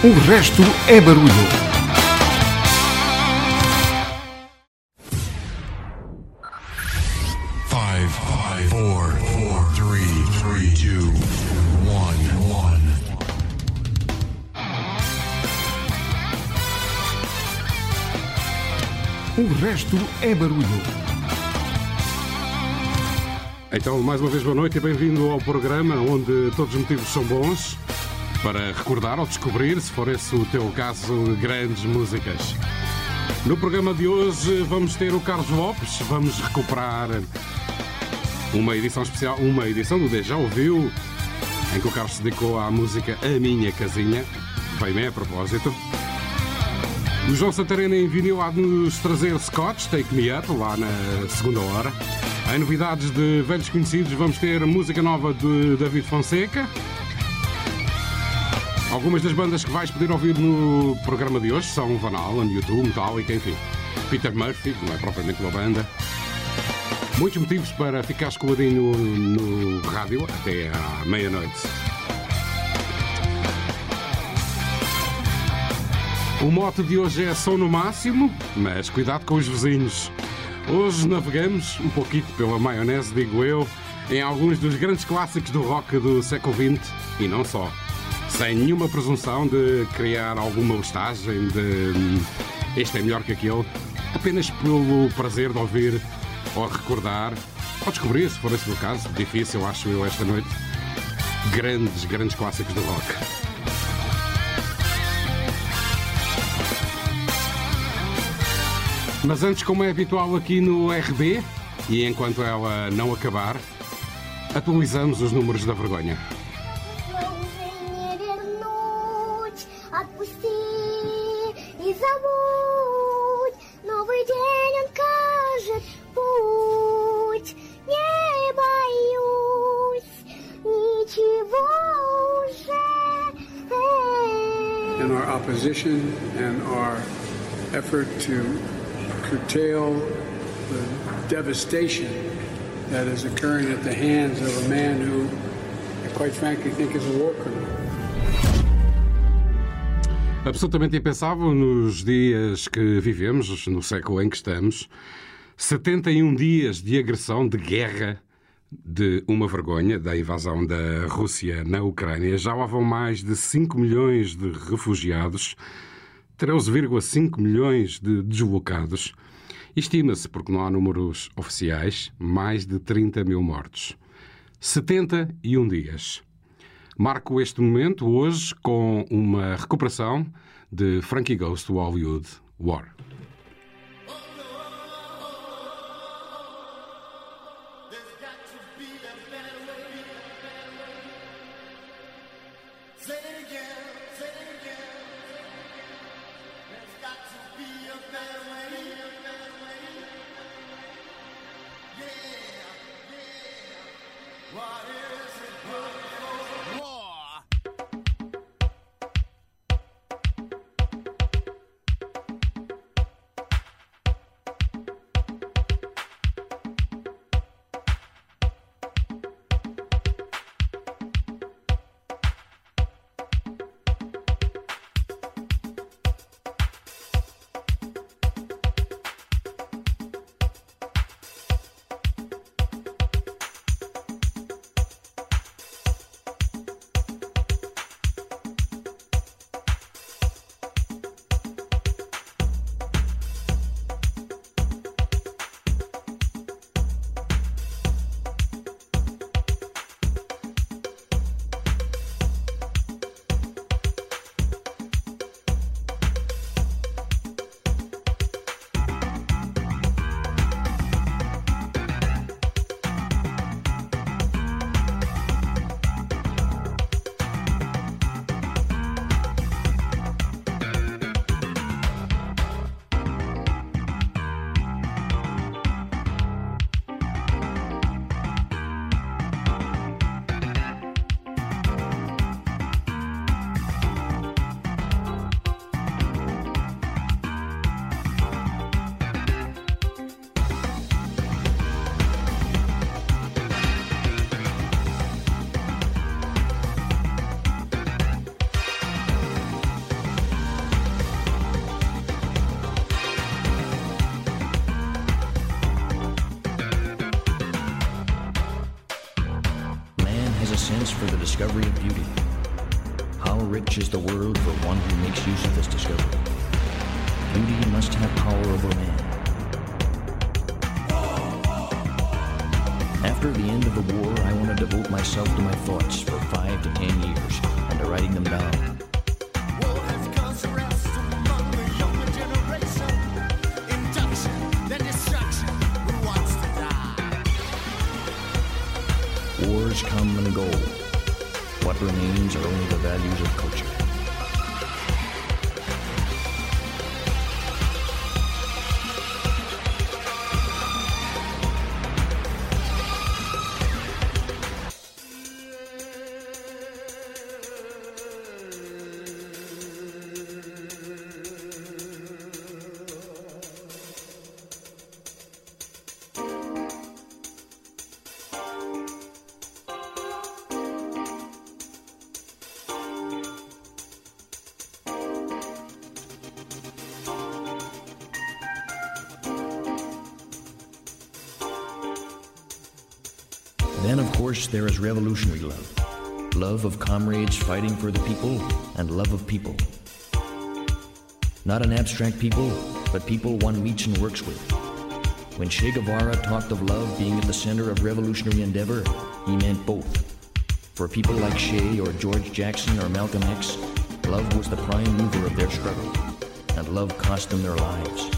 O resto é barulho. Five, five, four, four, three, three, two, one, one. O resto é barulho. Então, mais uma vez, boa noite e bem-vindo ao programa onde todos os motivos são bons para recordar ou descobrir, se for esse o teu caso, grandes músicas. No programa de hoje vamos ter o Carlos Lopes, vamos recuperar uma edição especial, uma edição do Deja Ouviu, em que o Carlos se dedicou à música A Minha Casinha, bem bem a propósito. O João Santarena em vinil há de nos trazer Scotch, Take Me Up, lá na segunda hora. Em novidades de velhos conhecidos, vamos ter música nova de David Fonseca. Algumas das bandas que vais poder ouvir no programa de hoje são Van Halen, YouTube, Metallica, enfim. Peter Murphy, que não é propriamente uma banda. Muitos motivos para ficares coladinho no, no rádio até à meia-noite. O mote de hoje é som no máximo, mas cuidado com os vizinhos. Hoje navegamos um pouquinho pela maionese, digo eu, em alguns dos grandes clássicos do rock do século XX e não só. Sem nenhuma presunção de criar alguma listagem de hum, este é melhor que aquele, apenas pelo prazer de ouvir ou recordar ou descobrir, se for esse o caso, difícil acho eu esta noite, grandes, grandes clássicos do rock. Mas antes, como é habitual aqui no RB, e enquanto ela não acabar, atualizamos os números da vergonha. In our opposition and our effort to curtail the devastation that is occurring at the hands of a man who I quite frankly think is a war criminal. Absolutamente impensável nos dias que vivemos, no século em que estamos. 71 dias de agressão, de guerra, de uma vergonha, da invasão da Rússia na Ucrânia. Já lá vão mais de 5 milhões de refugiados, 13,5 milhões de deslocados. Estima-se, porque não há números oficiais, mais de 30 mil mortos. 71 dias. Marco este momento hoje com uma recuperação de Frankie Ghost do Hollywood War. course, there is revolutionary love love of comrades fighting for the people, and love of people. Not an abstract people, but people one meets and works with. When Che Guevara talked of love being at the center of revolutionary endeavor, he meant both. For people like Che or George Jackson or Malcolm X, love was the prime mover of their struggle, and love cost them their lives.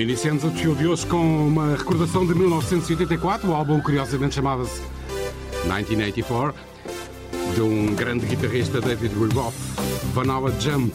Iniciamos o desfile de hoje com uma recordação de 1984, o álbum curiosamente chamava-se 1984, de um grande guitarrista David Reboff, Vanilla Jump.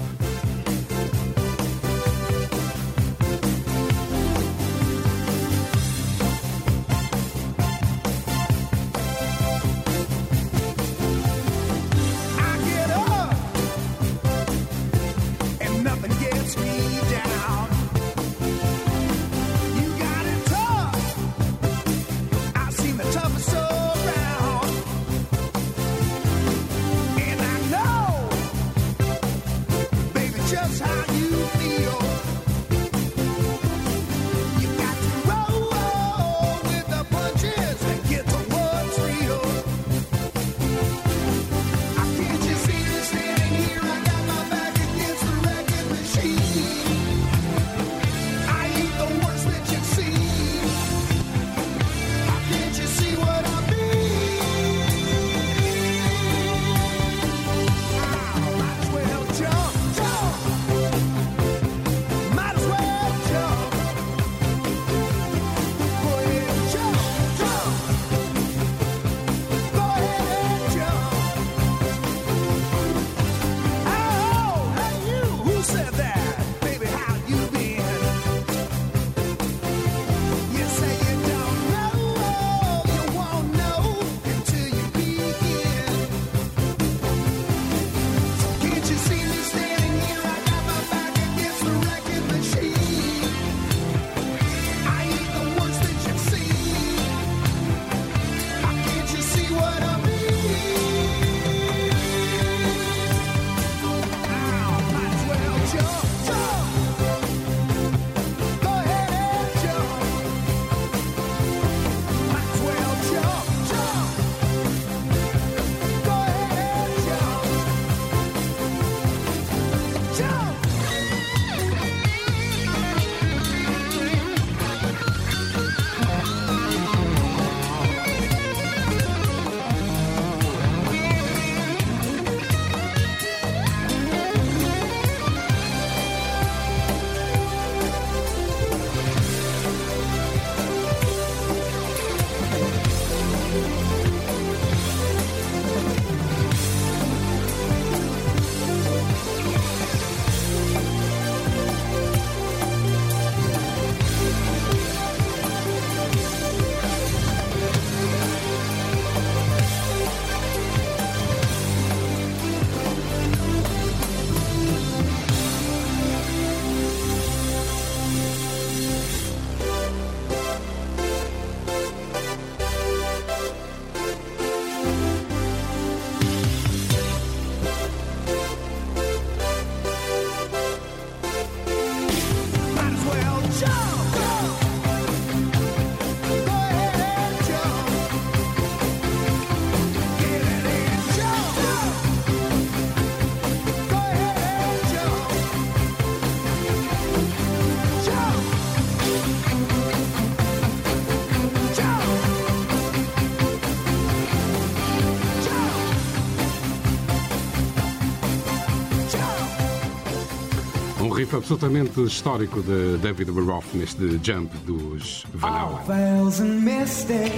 Riff absolutamente histórico de David Baroff neste jump dos Van Halen. veils and misty.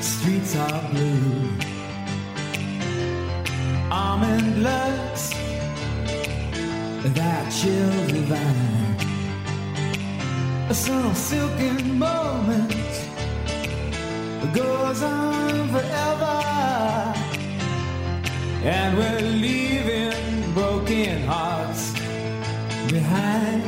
Streets are blue. Almond looks that chill divine. Some silken moment goes on forever, and we're leaving 女孩。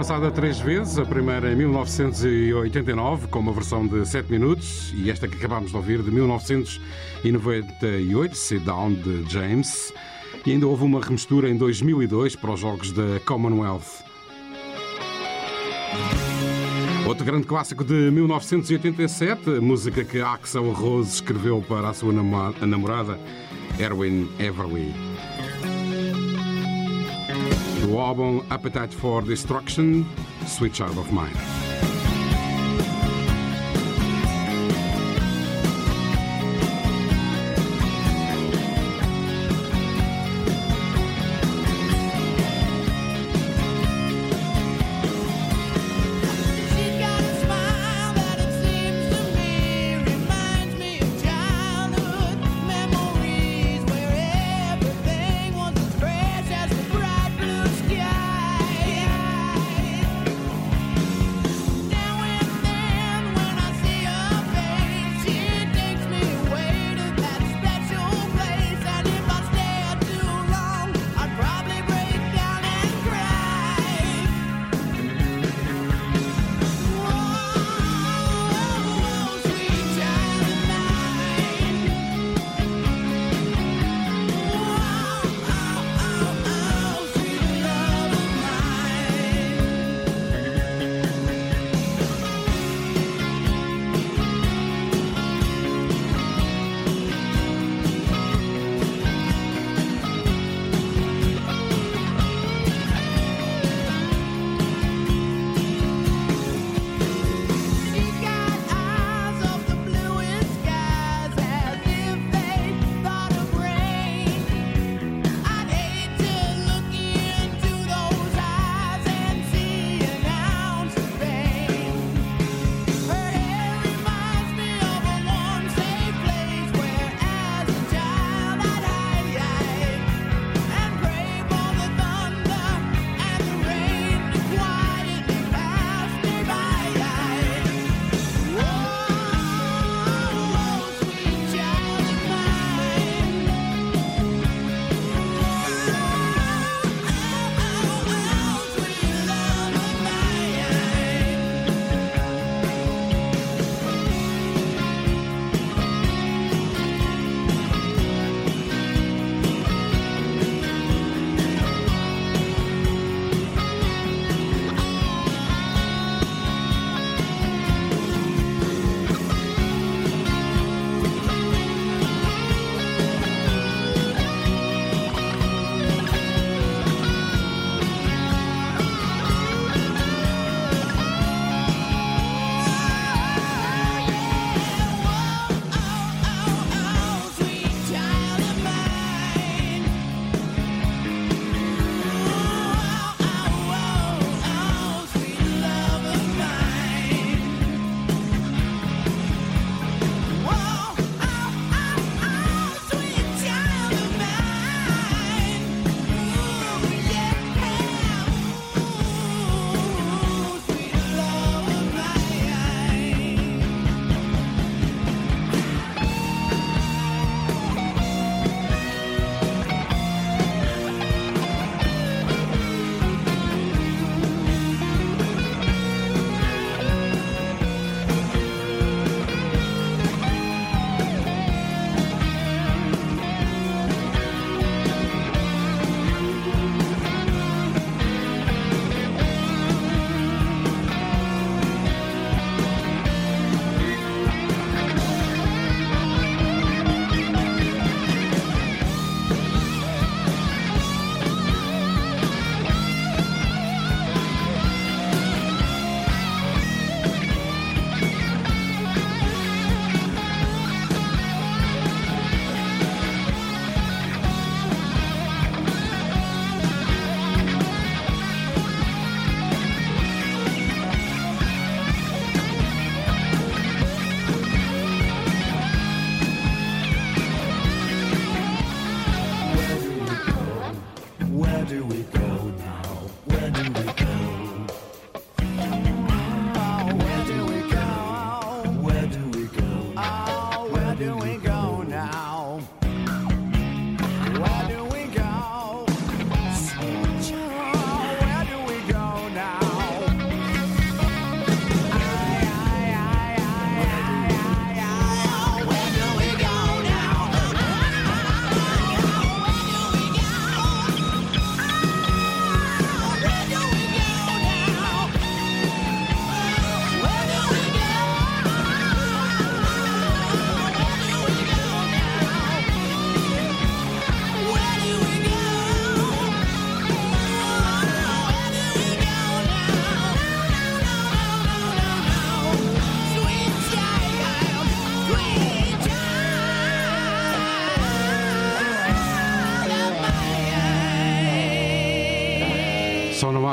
Lançada três vezes, a primeira em 1989, com uma versão de 7 minutos, e esta que acabámos de ouvir de 1998, Sit Down, de James. E ainda houve uma remistura em 2002 para os Jogos da Commonwealth. Outro grande clássico de 1987, música que Axel Rose escreveu para a sua namorada, Erwin Everly. Do álbum Appetite for Destruction, Sweet Child of Mine.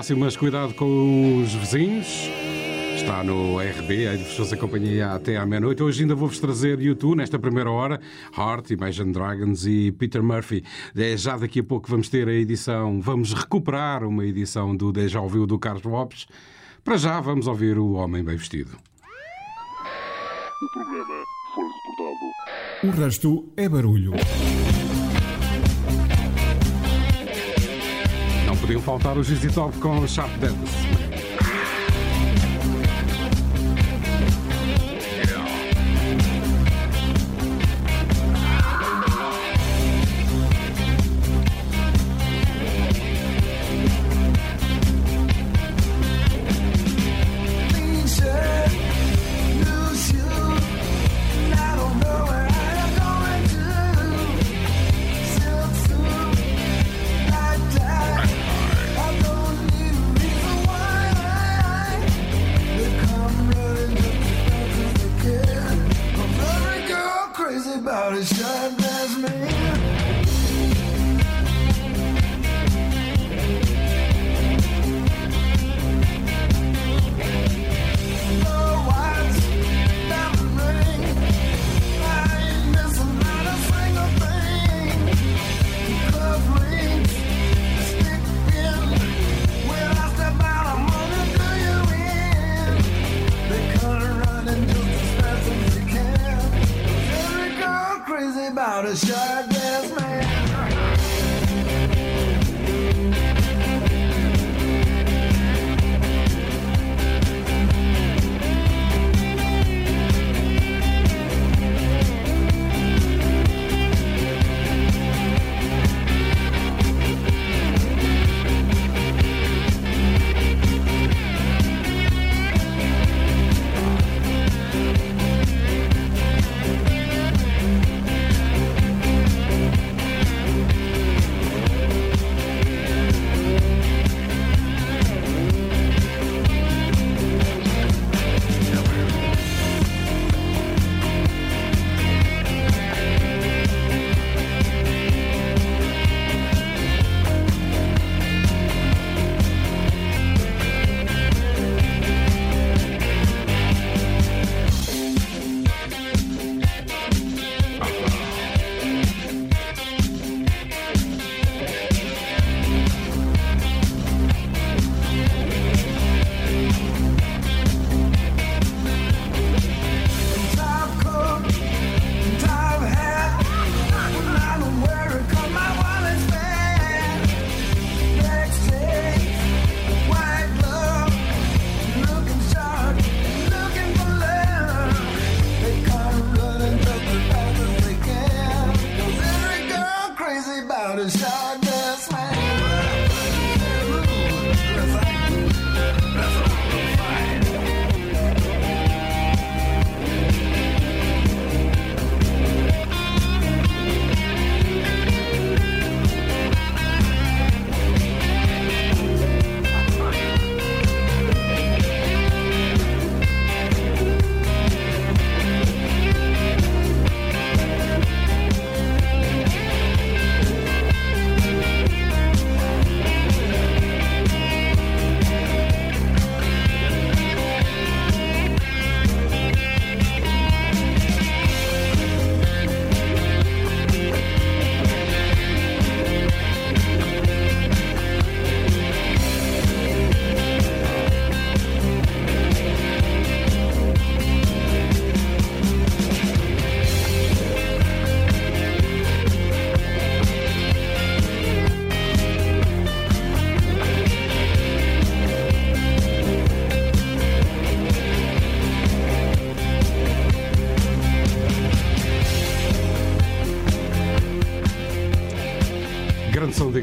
Máximo, mas cuidado com os vizinhos. Está no RB, aí vos companhia até à meia-noite. Hoje ainda vou-vos trazer YouTube nesta primeira hora. Heart, Imagine Dragons e Peter Murphy. É, já daqui a pouco vamos ter a edição, vamos recuperar uma edição do Deja Ouviu do Carlos Lopes. Para já vamos ouvir o Homem Bem Vestido. O programa foi reportado. O resto é barulho. Podiam faltar os Easy com Sharp Dance.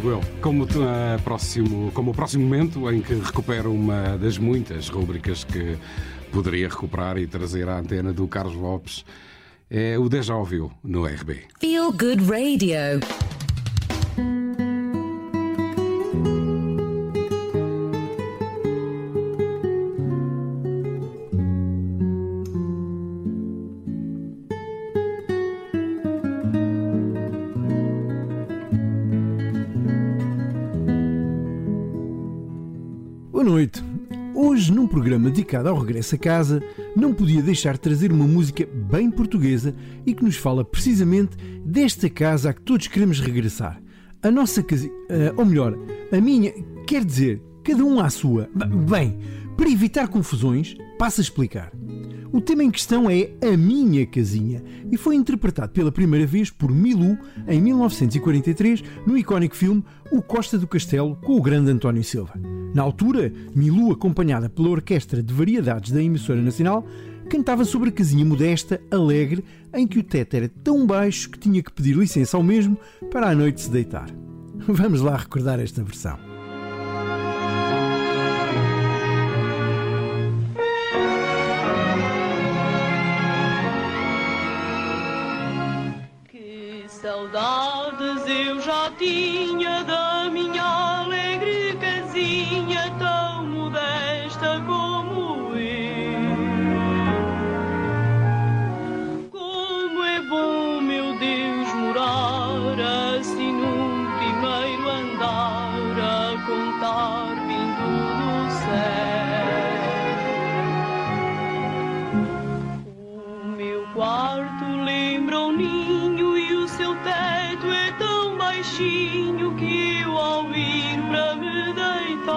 Digo eu. Como, ah, próximo, como o próximo momento em que recupero uma das muitas rúbricas que poderia recuperar e trazer à antena do Carlos Lopes, é o Deja Ouviu no RB. Feel Good Radio. Dedicado ao regresso a casa, não podia deixar de trazer uma música bem portuguesa e que nos fala precisamente desta casa a que todos queremos regressar. A nossa casa, ou melhor, a minha, quer dizer, cada um à sua. Bem, para evitar confusões, passo a explicar. O tema em questão é A Minha Casinha e foi interpretado pela primeira vez por Milu em 1943 no icónico filme O Costa do Castelo com o grande António Silva. Na altura, Milu, acompanhada pela orquestra de variedades da emissora nacional, cantava sobre a casinha modesta, alegre, em que o teto era tão baixo que tinha que pedir licença ao mesmo para à noite se deitar. Vamos lá recordar esta versão. Eu já tinha da minha baixinho que eu ao ir para me deitar.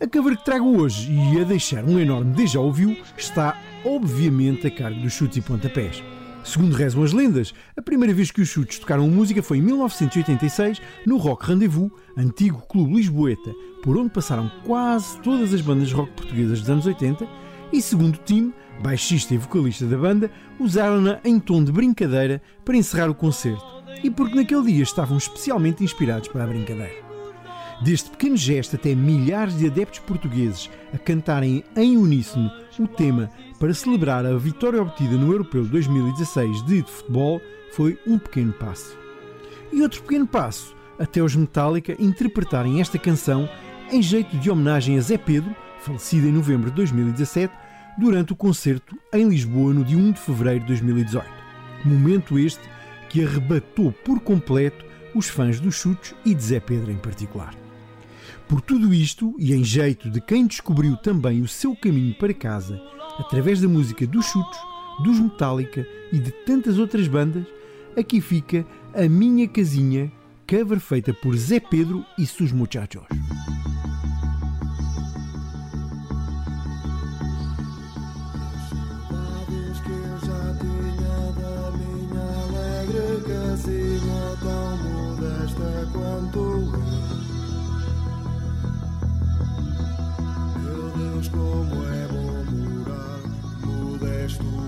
A cover que trago hoje e a deixar um enorme déjà vu está, obviamente, a cargo dos chutes e pontapés. Segundo rezam as lendas, a primeira vez que os chutes tocaram música foi em 1986 no Rock Rendezvous, antigo clube lisboeta, por onde passaram quase todas as bandas rock portuguesas dos anos 80 e, segundo o time, baixista e vocalista da banda, usaram-na em tom de brincadeira para encerrar o concerto e porque naquele dia estavam especialmente inspirados para a brincadeira. Deste pequeno gesto até milhares de adeptos portugueses a cantarem em uníssono o tema para celebrar a vitória obtida no Europeu 2016 de futebol foi um pequeno passo. E outro pequeno passo até os Metallica interpretarem esta canção em jeito de homenagem a Zé Pedro, falecido em novembro de 2017, durante o concerto em Lisboa no dia 1 de fevereiro de 2018. Momento este que arrebatou por completo os fãs dos chutes e de Zé Pedro em particular. Por tudo isto, e em jeito de quem descobriu também o seu caminho para casa através da música dos Chutos, dos Metallica e de tantas outras bandas, aqui fica a minha casinha, cover feita por Zé Pedro e seus muchachos.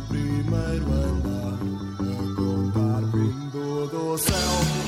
Primeiro andar a contar vindo do céu.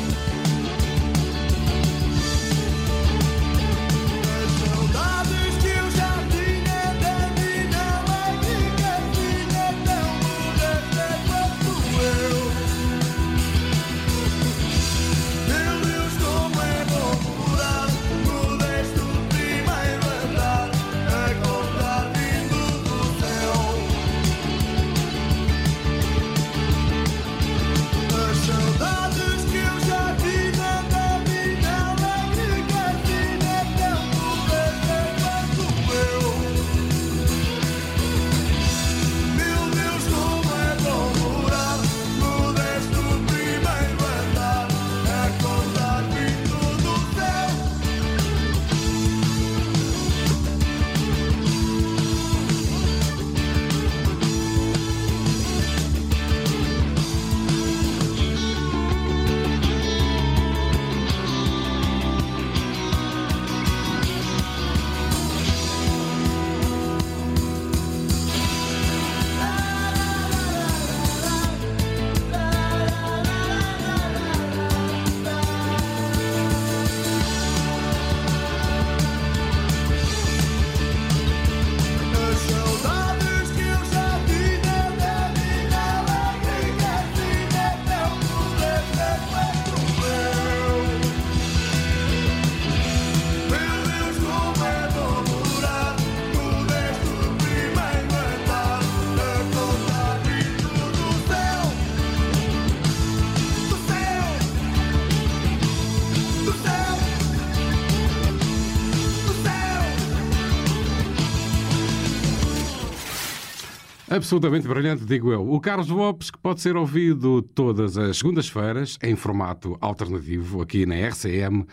Absolutamente brilhante, digo eu. O Carlos Lopes, que pode ser ouvido todas as segundas-feiras, em formato alternativo, aqui na RCM,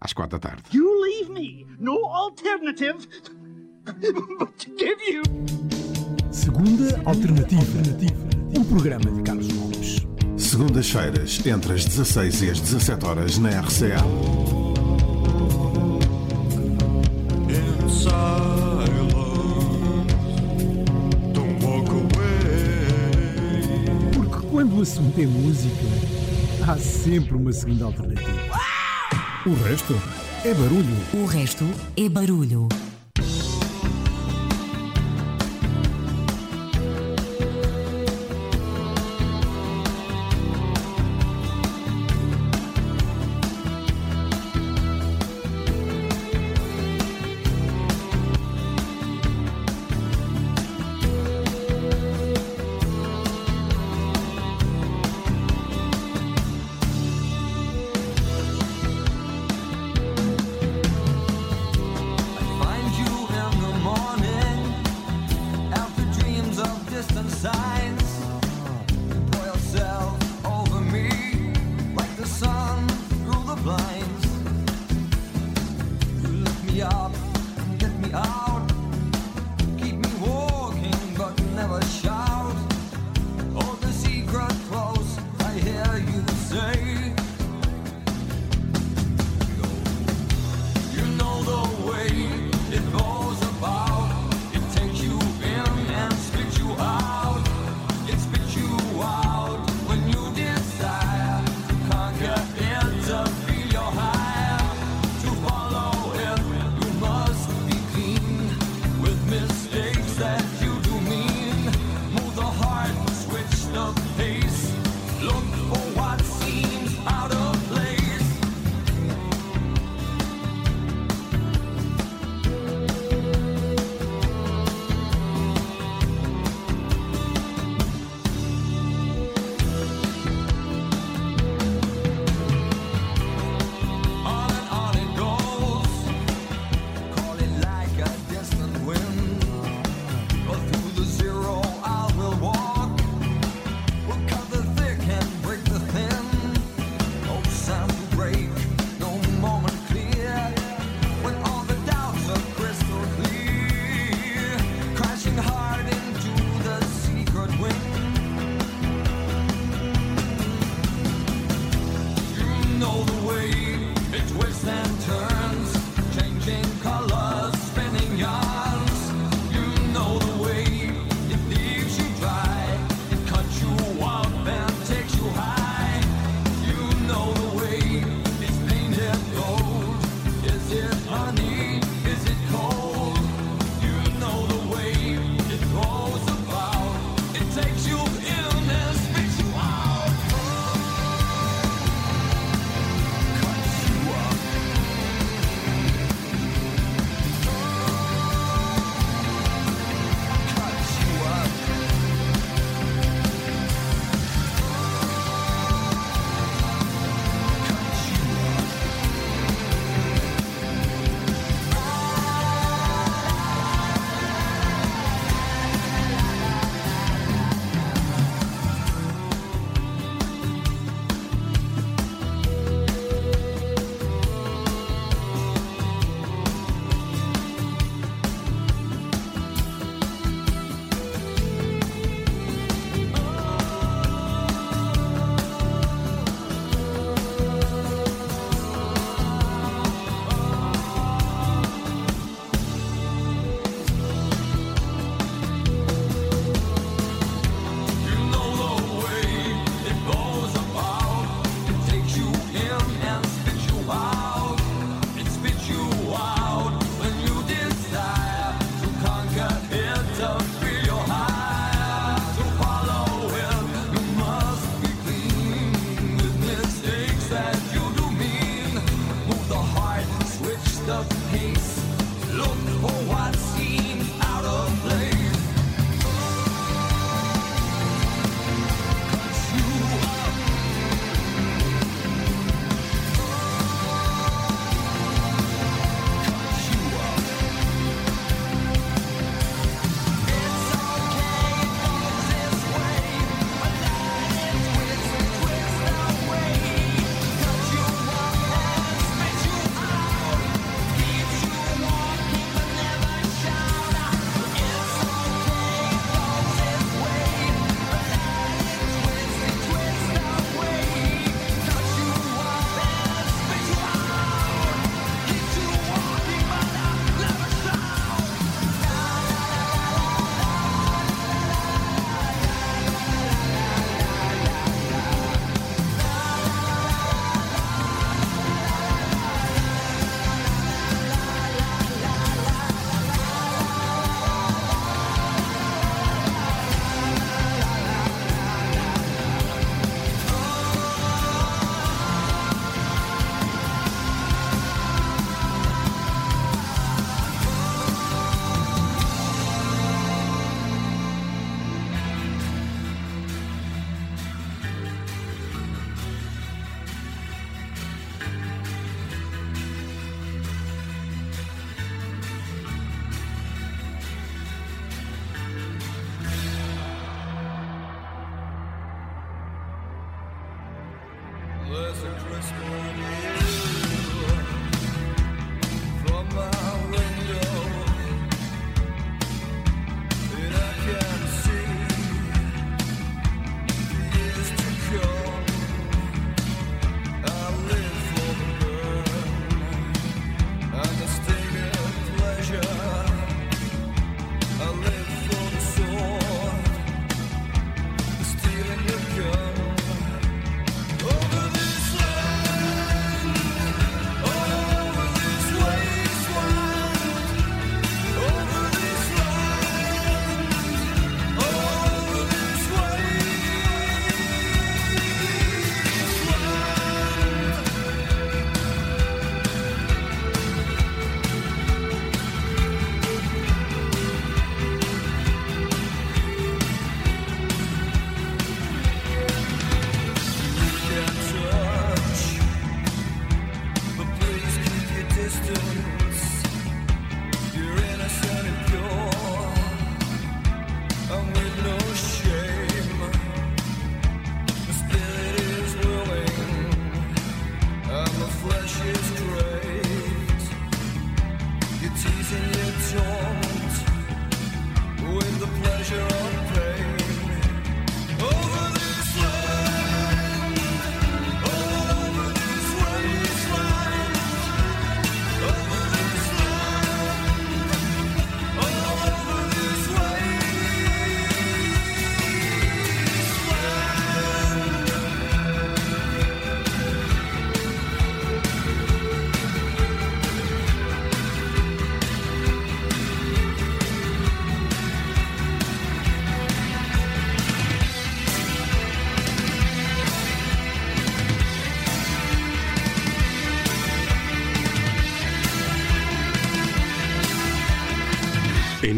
às quatro da tarde. You leave me no alternative but to give you. Segunda alternativa. alternativa. O programa de Carlos Lopes. Segundas-feiras, entre as 16 e as 17 horas, na RCM. se meter música, há sempre uma segunda alternativa. O resto é barulho. O resto é barulho.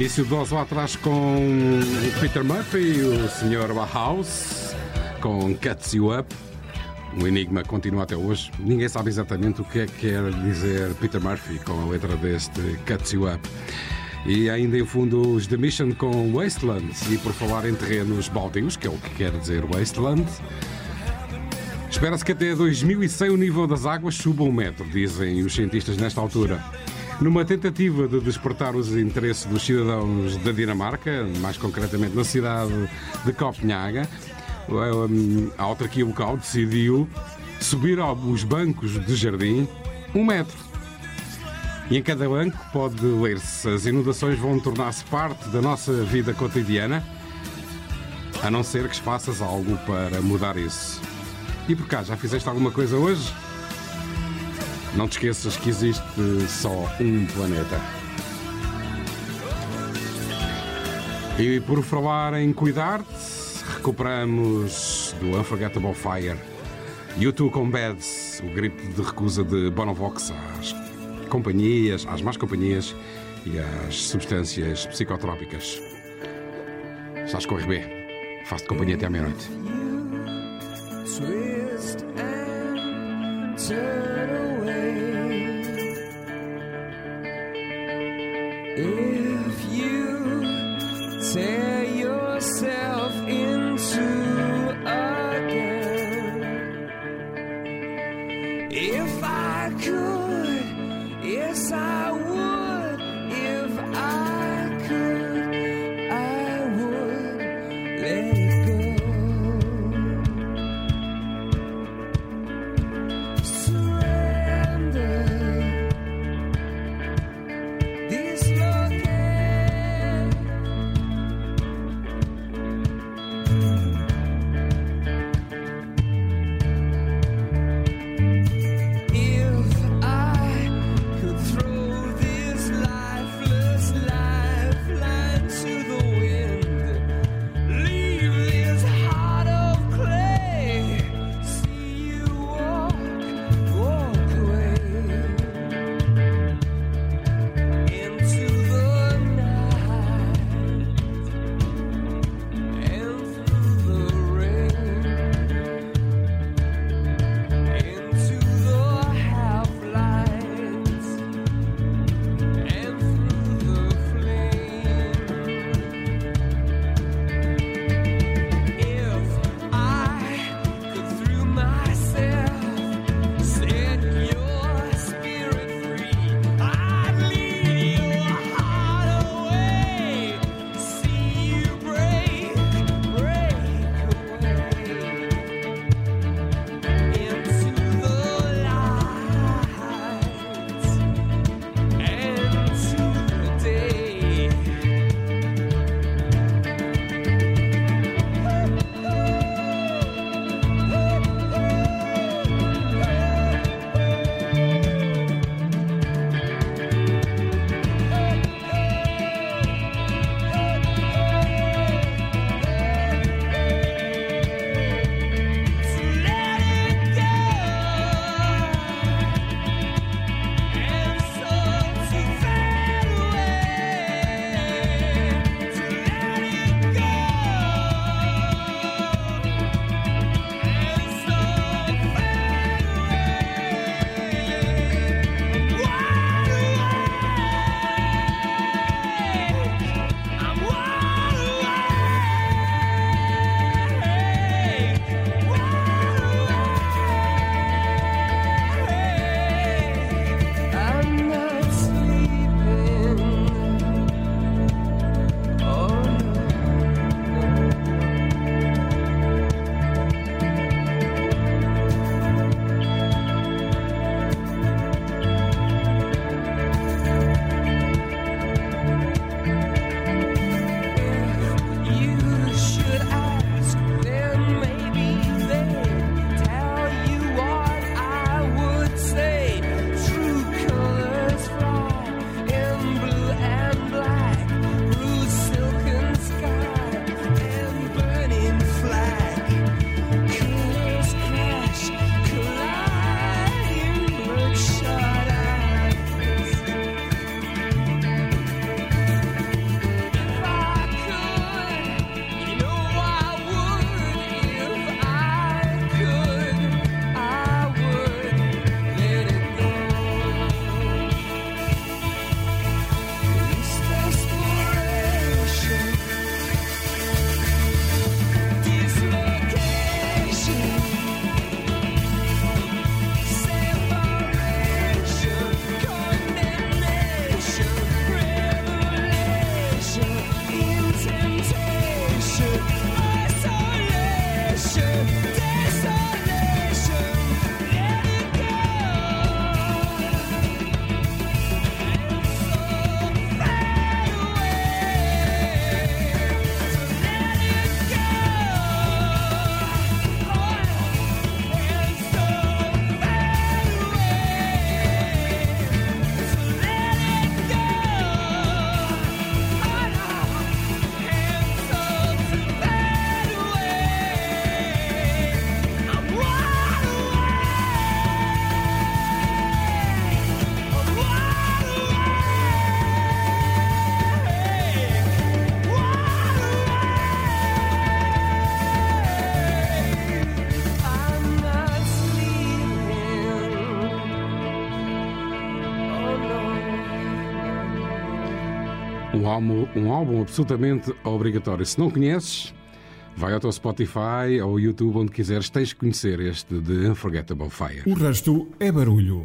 Início de dose lá atrás com Peter Murphy, o Sr. Bauhaus, com Cuts You Up. O enigma continua até hoje. Ninguém sabe exatamente o que é que quer dizer Peter Murphy com a letra deste Cuts You Up. E ainda em fundo os The Mission com Wasteland. E por falar em terrenos baldios, que é o que quer dizer Wasteland, espera-se que até 2100 o nível das águas suba um metro, dizem os cientistas nesta altura. Numa tentativa de despertar os interesses dos cidadãos da Dinamarca, mais concretamente na cidade de Copenhaga, a autarquia local decidiu subir aos bancos de jardim um metro. E em cada banco pode ler-se: as inundações vão tornar-se parte da nossa vida cotidiana, a não ser que faças algo para mudar isso. E por cá, já fizeste alguma coisa hoje? Não te esqueças que existe só um planeta. E por falar em cuidar-te, recuperamos do Unforgettable Fire. YouTube com Beds, o grito de recusa de Bonovox às companhias, às más companhias e às substâncias psicotrópicas. Estás com o RB. Faço-te companhia até à meia-noite. If you tear yourself into again, if I could, yes, I would. um álbum, um álbum absolutamente obrigatório. Se não conheces, vai ao teu Spotify ou YouTube, onde quiseres, tens que conhecer este de Unforgettable Fire. O resto é barulho.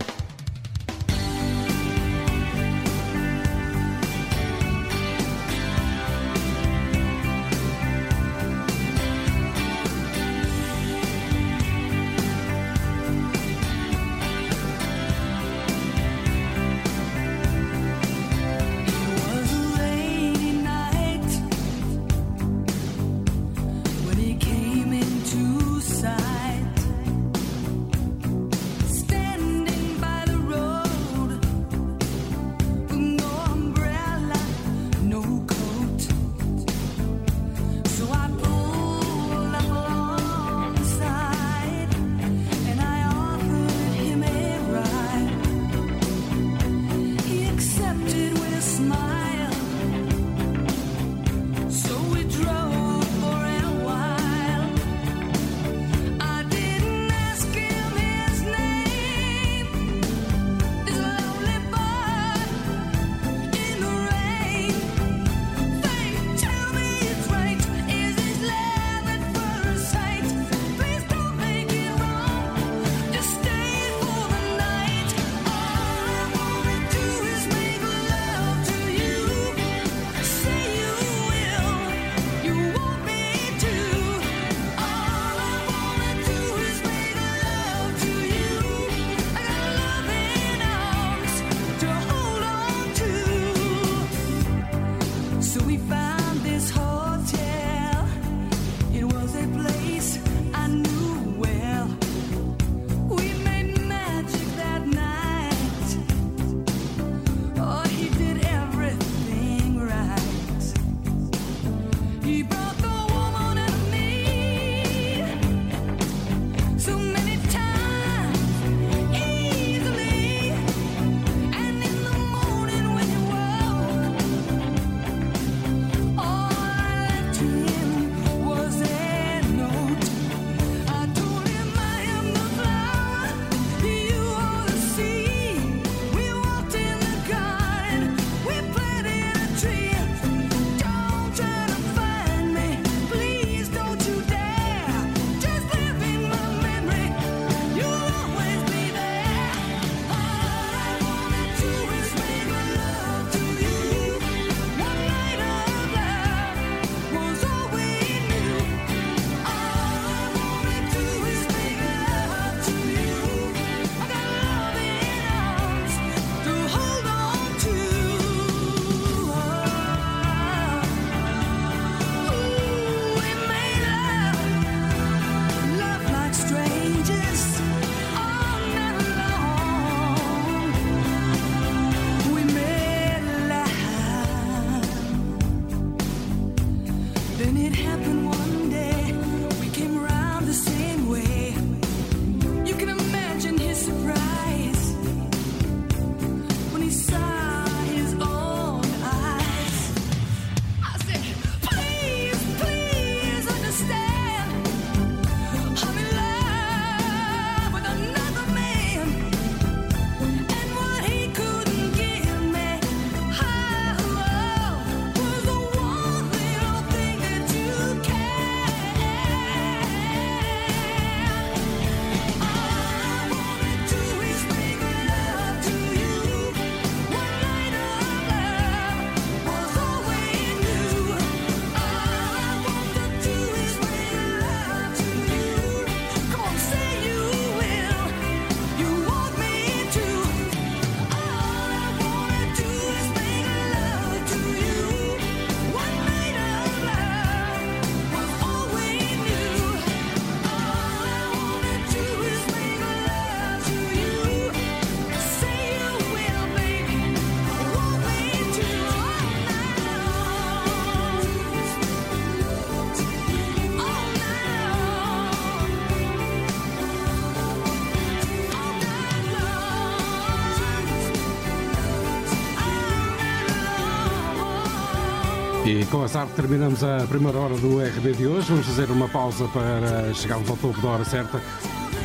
Salazar, terminamos a primeira hora do RB de hoje. Vamos fazer uma pausa para chegarmos ao topo da hora certa.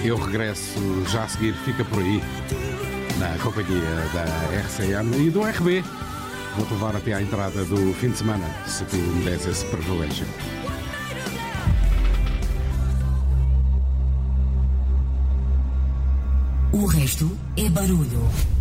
Eu regresso já a seguir, fica por aí, na companhia da RCM e do RB. Vou-te levar até à entrada do fim de semana, se tu me des esse privilégio. O resto é barulho.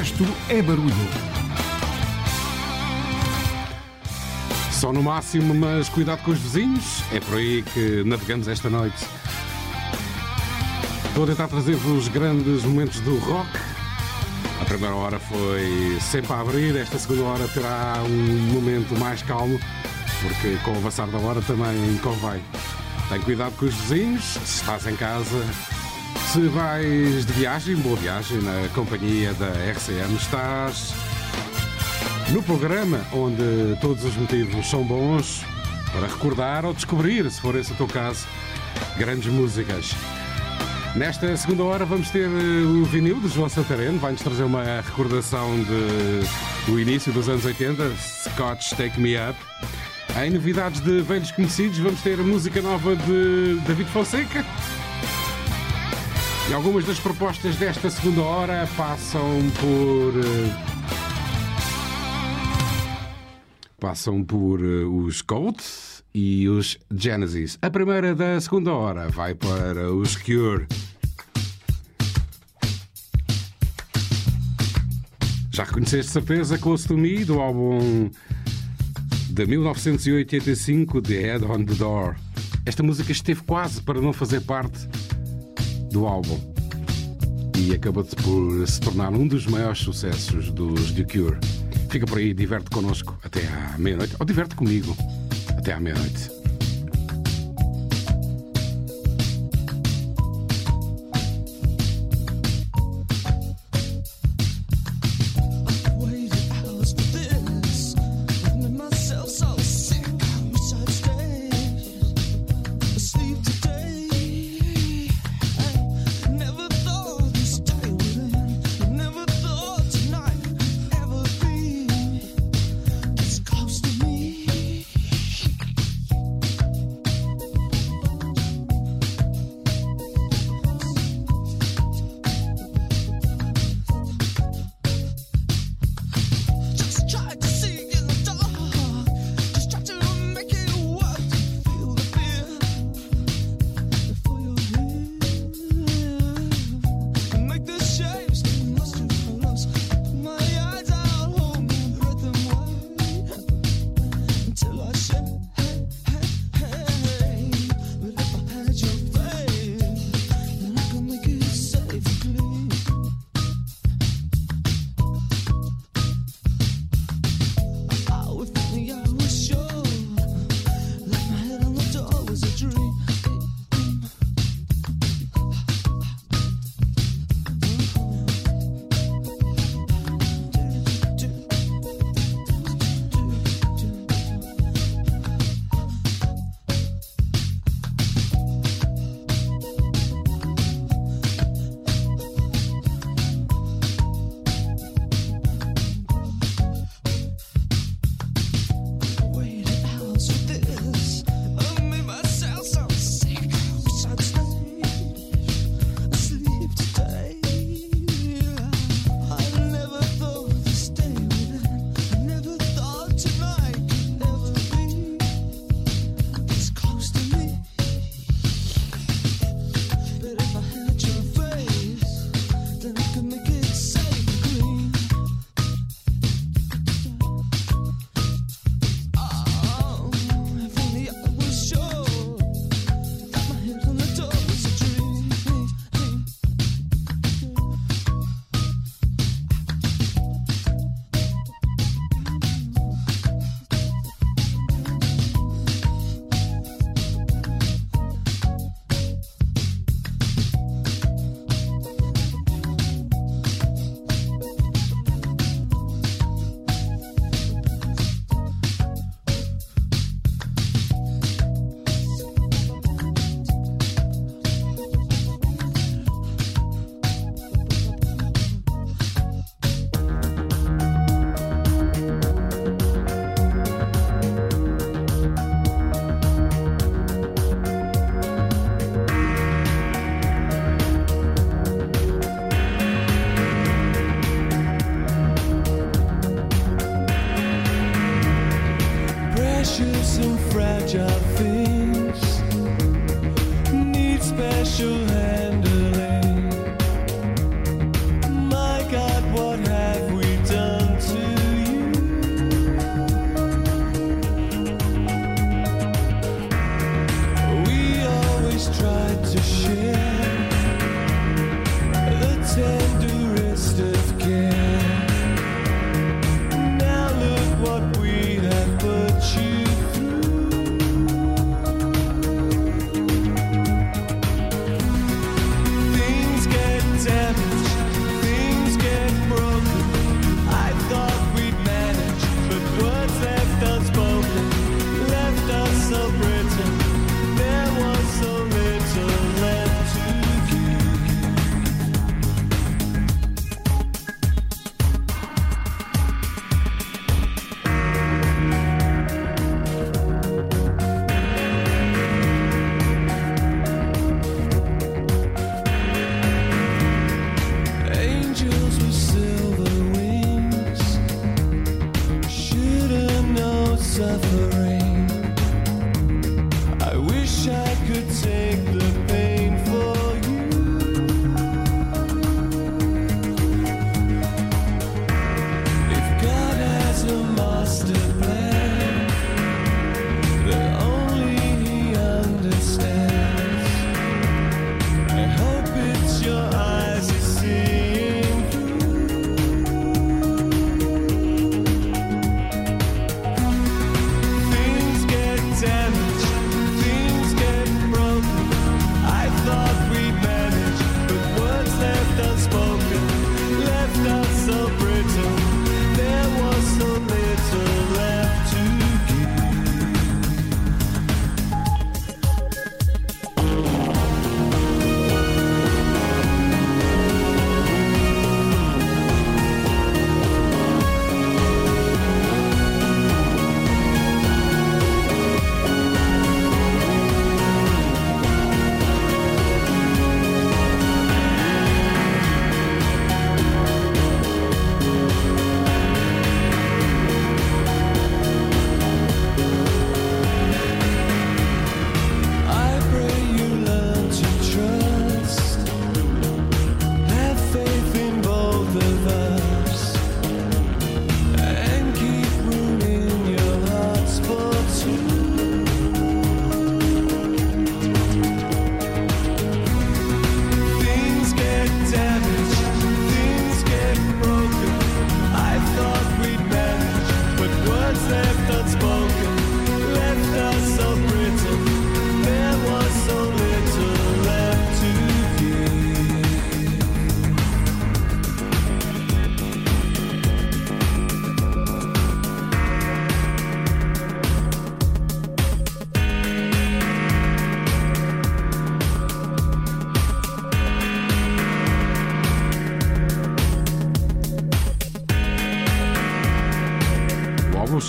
Resto é barulho. Só no máximo, mas cuidado com os vizinhos. É por aí que navegamos esta noite. A tentar trazer-vos grandes momentos do rock. A primeira hora foi sempre a abrir, esta segunda hora terá um momento mais calmo, porque com o avançar da hora também convém. Tem cuidado com os vizinhos, se estás em casa, se vais de viagem, boa viagem na companhia da RCM, estás no programa onde todos os motivos são bons para recordar ou descobrir, se for esse o teu caso, grandes músicas. Nesta segunda hora vamos ter eh, o vinil de João Santareno, vai-nos trazer uma recordação de, do início dos anos 80, Scotch Take Me Up. Em novidades de velhos conhecidos, vamos ter a música nova de David Fonseca. E algumas das propostas desta segunda hora passam por. eh, Passam por eh, os Colts e os Genesis. A primeira da segunda hora vai para os Cure. Já reconheceste de certeza Close to Me do álbum de 1985 The Head on the Door. Esta música esteve quase para não fazer parte do álbum e acabou de por se tornar um dos maiores sucessos dos The Cure. Fica por aí, diverte connosco até à meia-noite, ou diverte comigo até à meia-noite.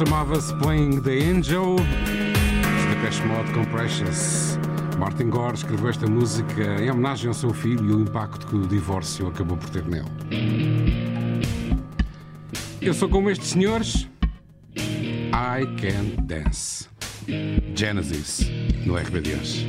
chamava-se Playing the Angel, da Cash Mode com Precious. Martin Gore escreveu esta música em homenagem ao seu filho e o impacto que o divórcio acabou por ter nele. Eu sou como estes senhores. I Can Dance. Genesis, no RBDs.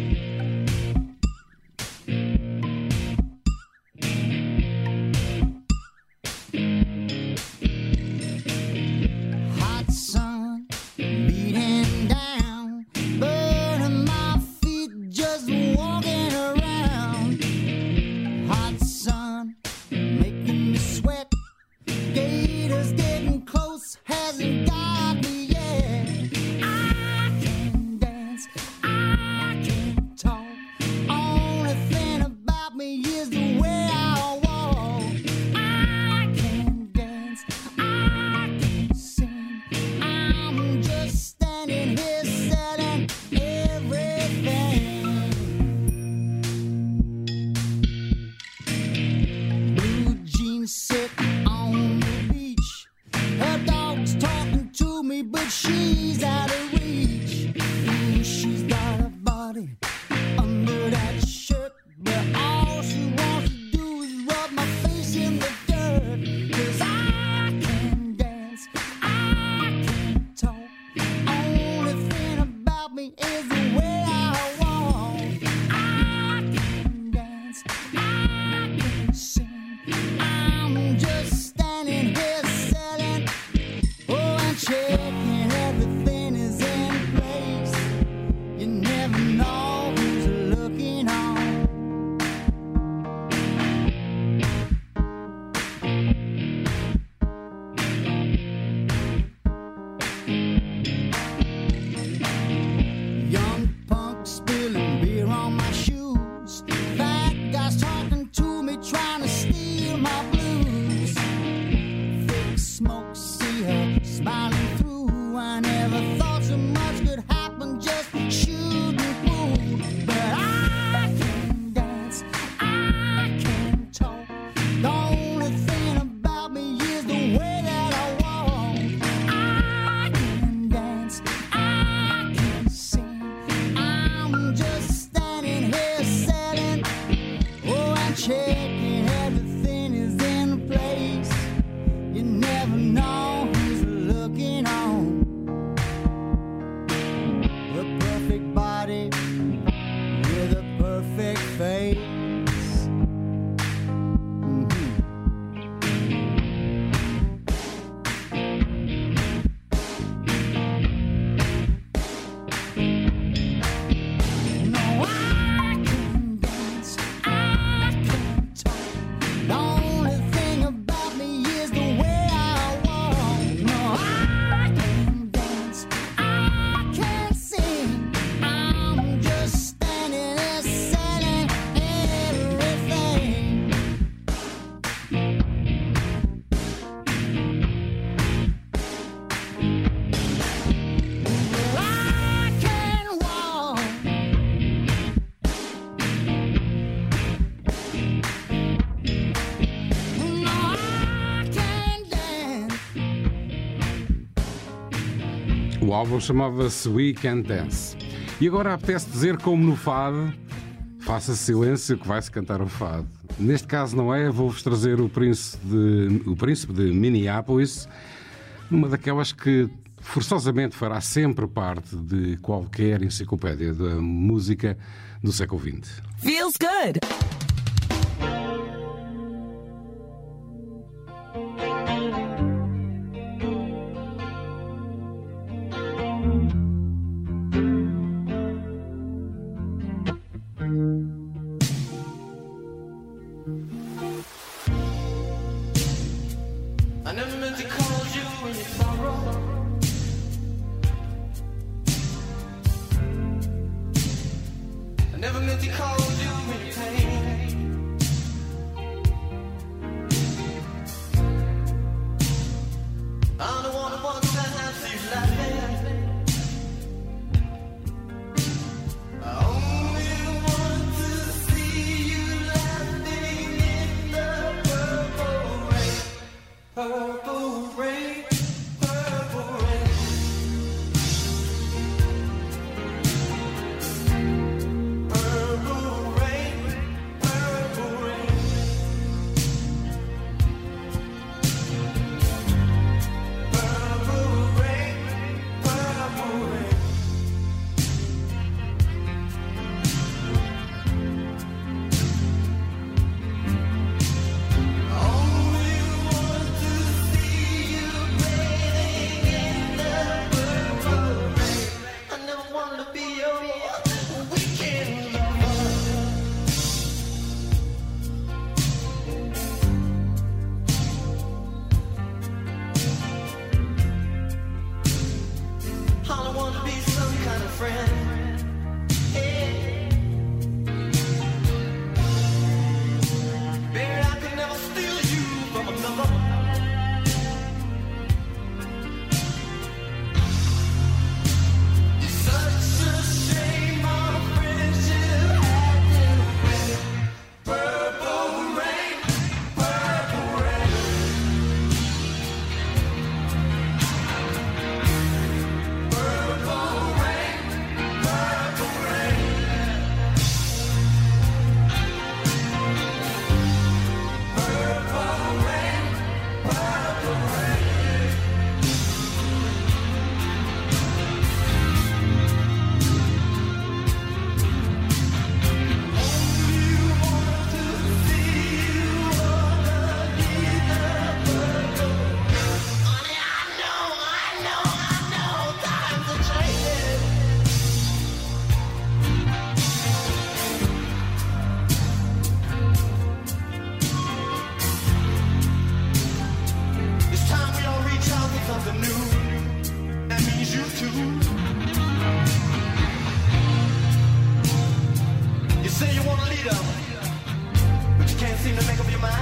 álbum chamava-se We Can Dance. E agora apetece dizer, como no fado, faça silêncio que vai-se cantar o fado. Neste caso não é, vou-vos trazer o príncipe, de, o príncipe de Minneapolis, numa daquelas que forçosamente fará sempre parte de qualquer enciclopédia da música do século XX. Feels good! freedom, but you can't seem to make up your mind.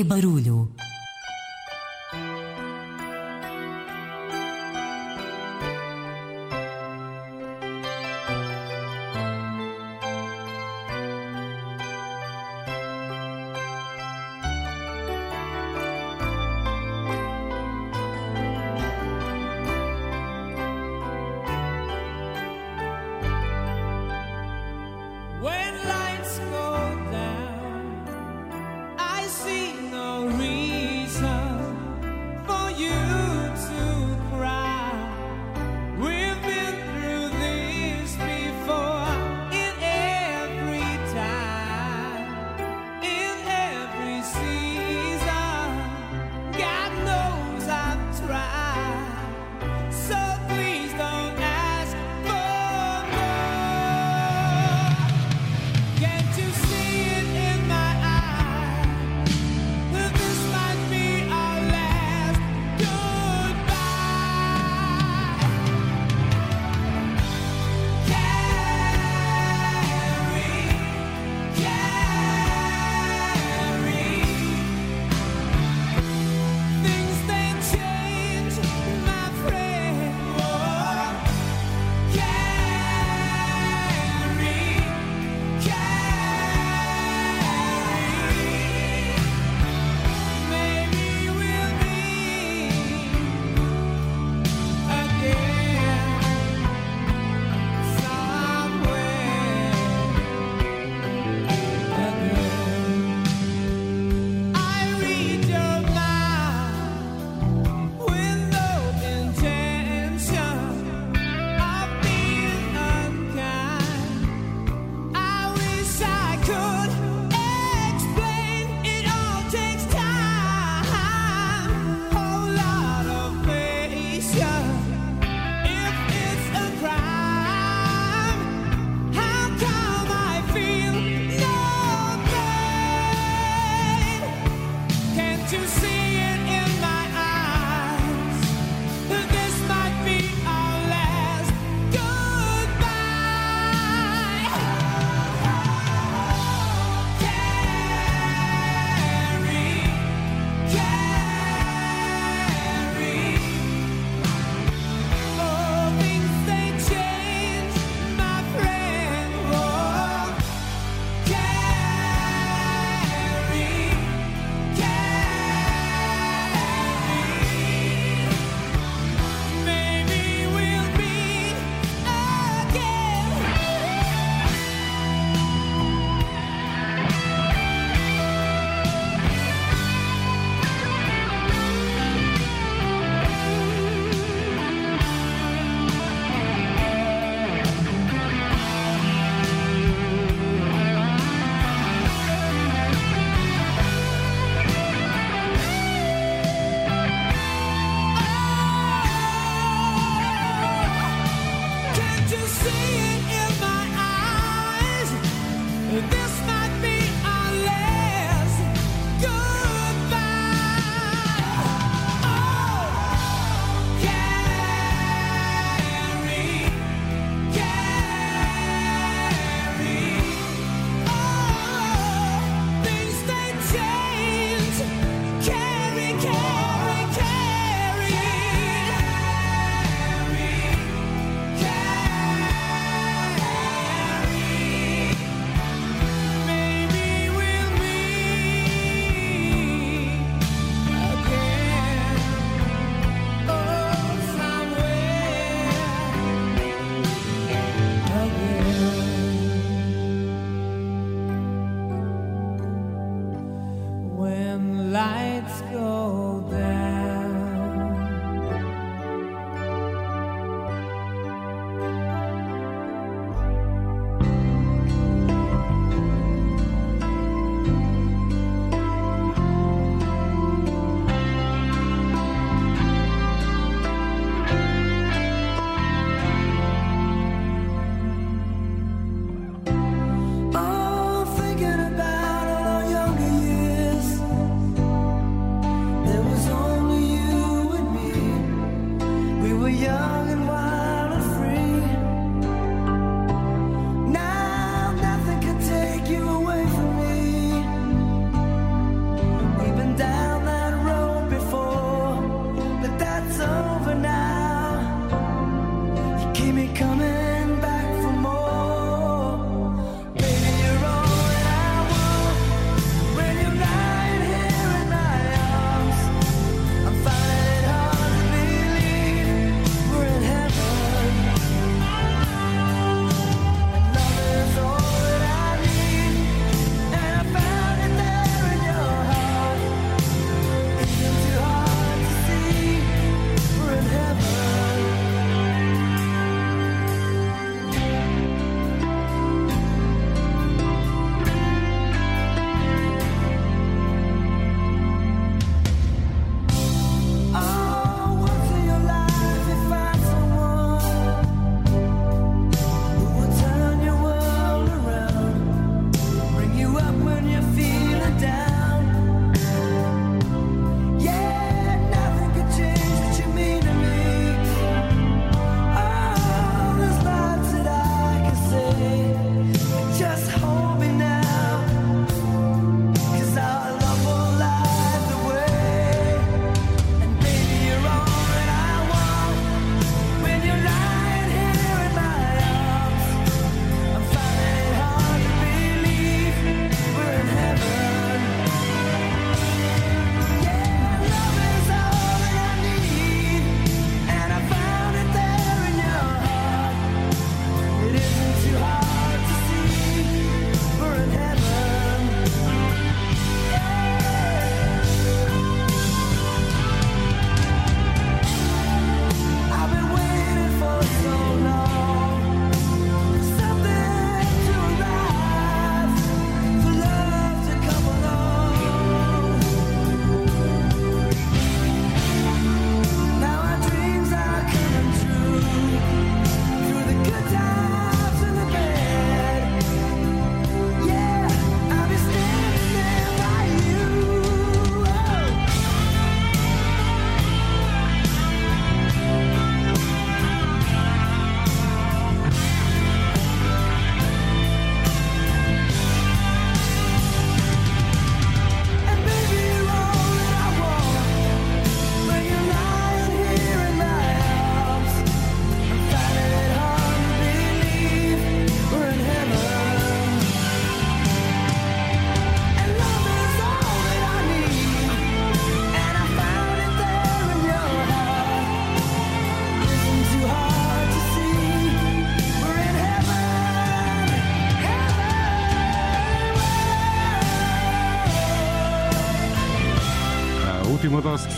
e barulho.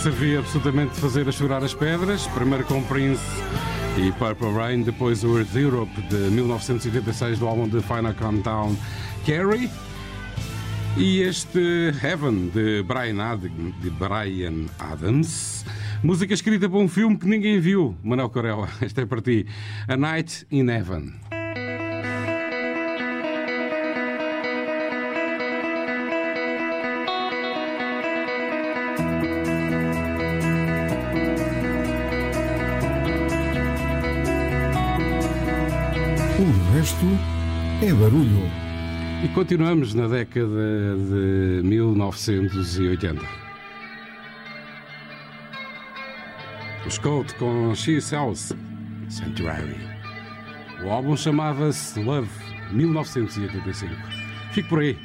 Servia absolutamente de fazer a chorar as pedras. Primeiro com Prince e Purple Rain, depois o Earth Europe de 1986 do álbum The Final Countdown Carrie. E este Heaven de Brian, Ad- de Brian Adams. Música escrita para um filme que ninguém viu. Manuel Corella, esta é para ti. A Night in Heaven. Resto é barulho. E continuamos na década de 1980. Os Cold com She's House Sanctuary. O álbum chamava-se Love 1985. Fico por aí.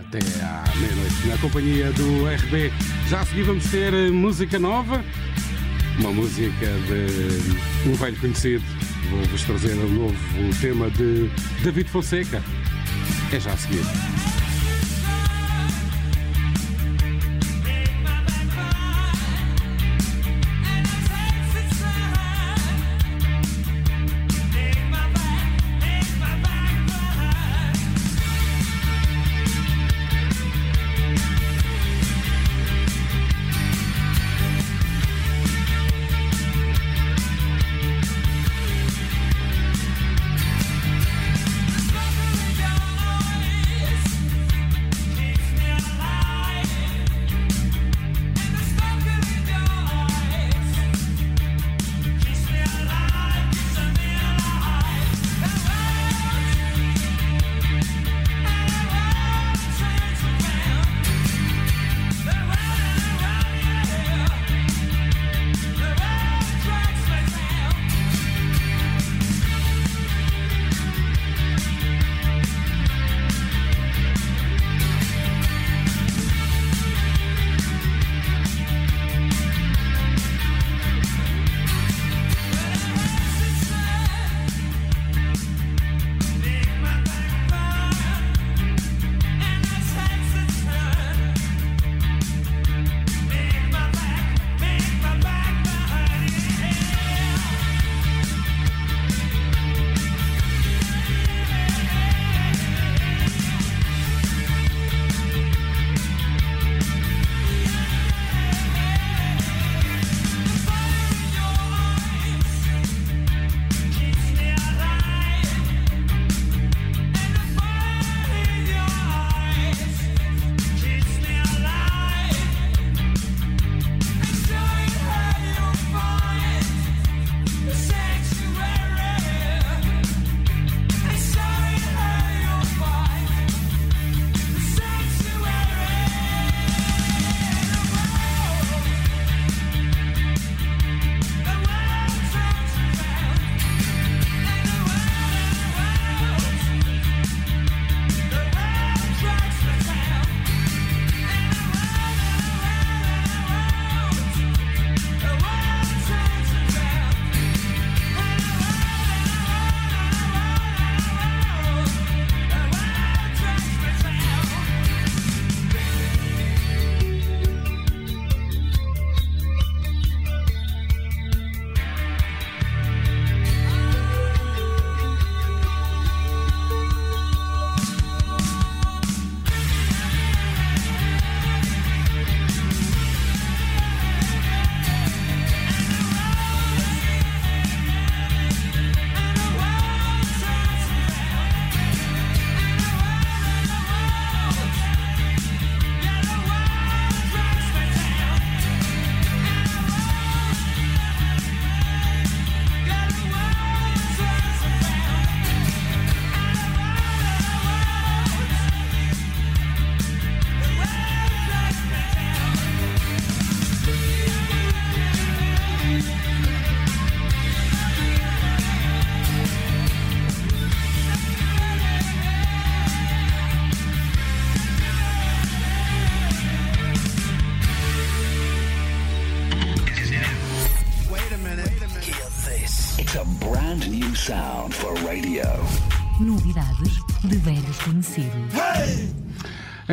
Até à meia-noite na companhia do RB. Já a seguir vamos ter música nova. Uma música de um velho conhecido. Vou-vos trazer de novo o tema de David Fonseca. É já a seguir.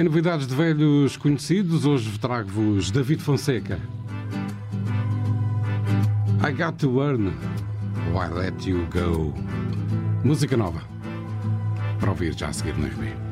novidades de velhos conhecidos, hoje trago-vos David Fonseca. I Got to Earn or I Let You Go. Música nova. Para ouvir já a seguir no RB.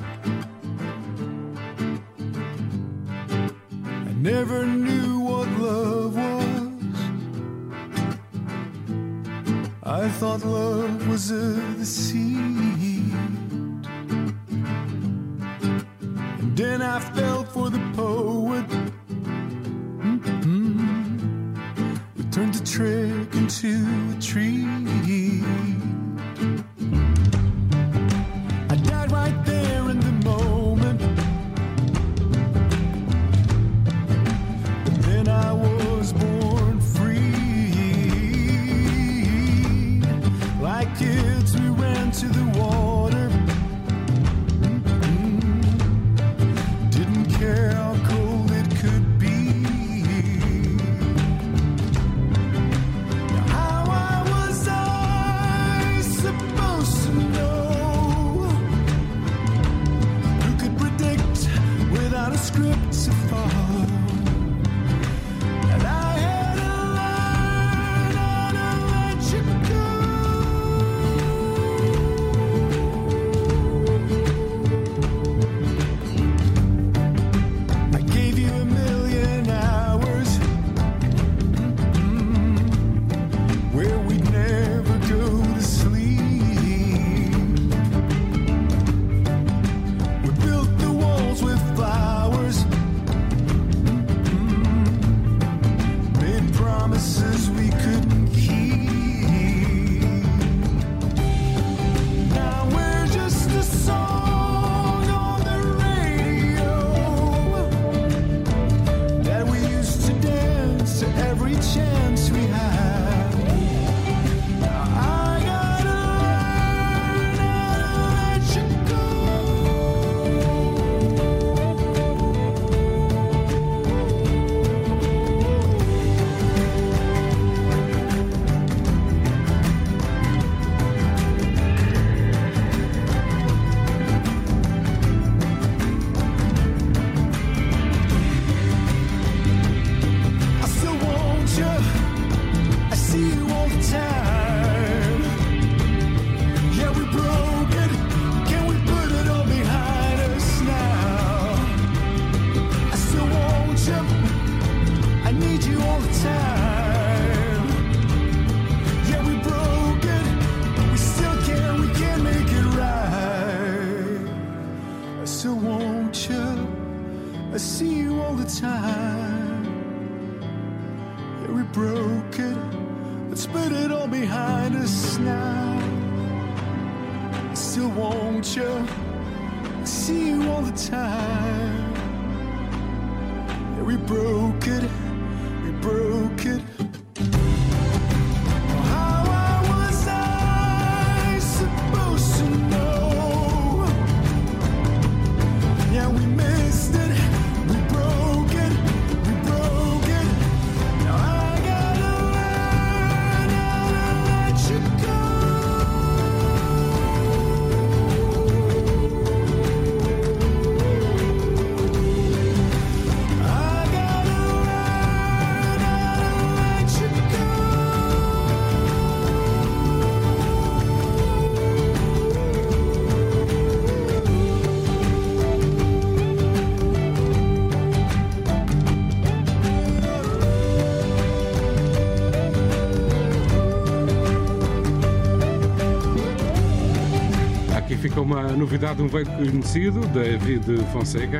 A novidade de um velho conhecido, David Fonseca.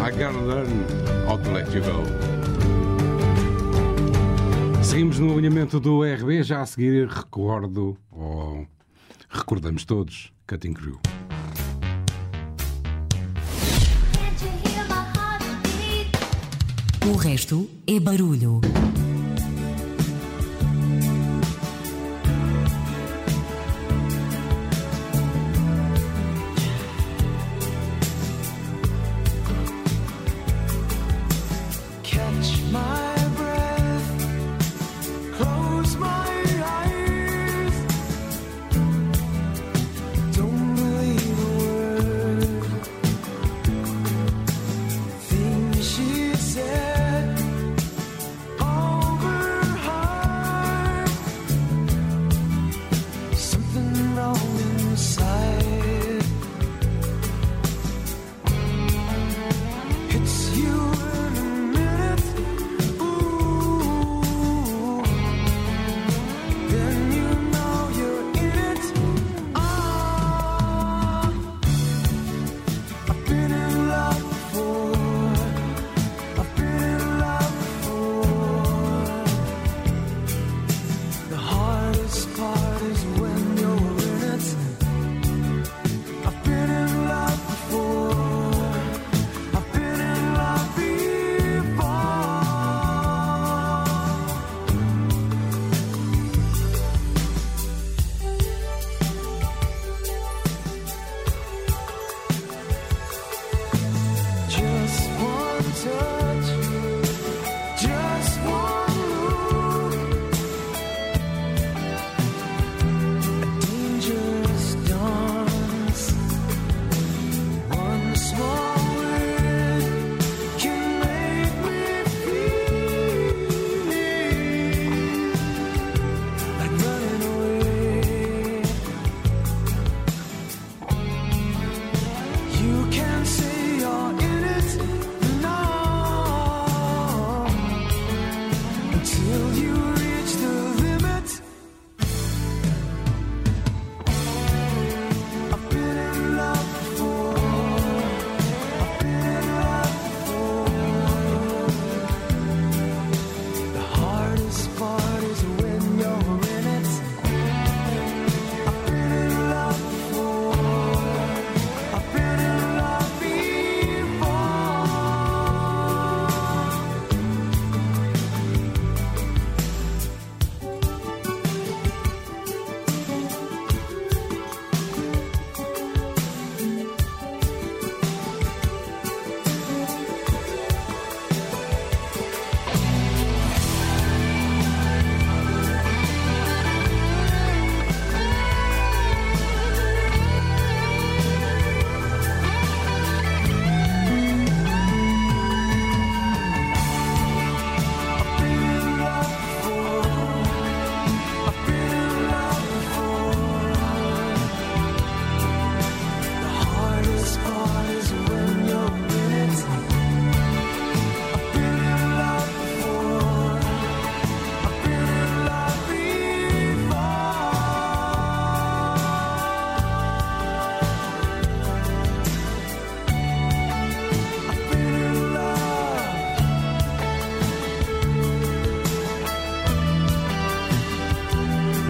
I gotta learn how to let you go. Seguimos no alinhamento do RB, já a seguir recordo, ou oh, recordamos todos, Cutting Crew. O resto é barulho.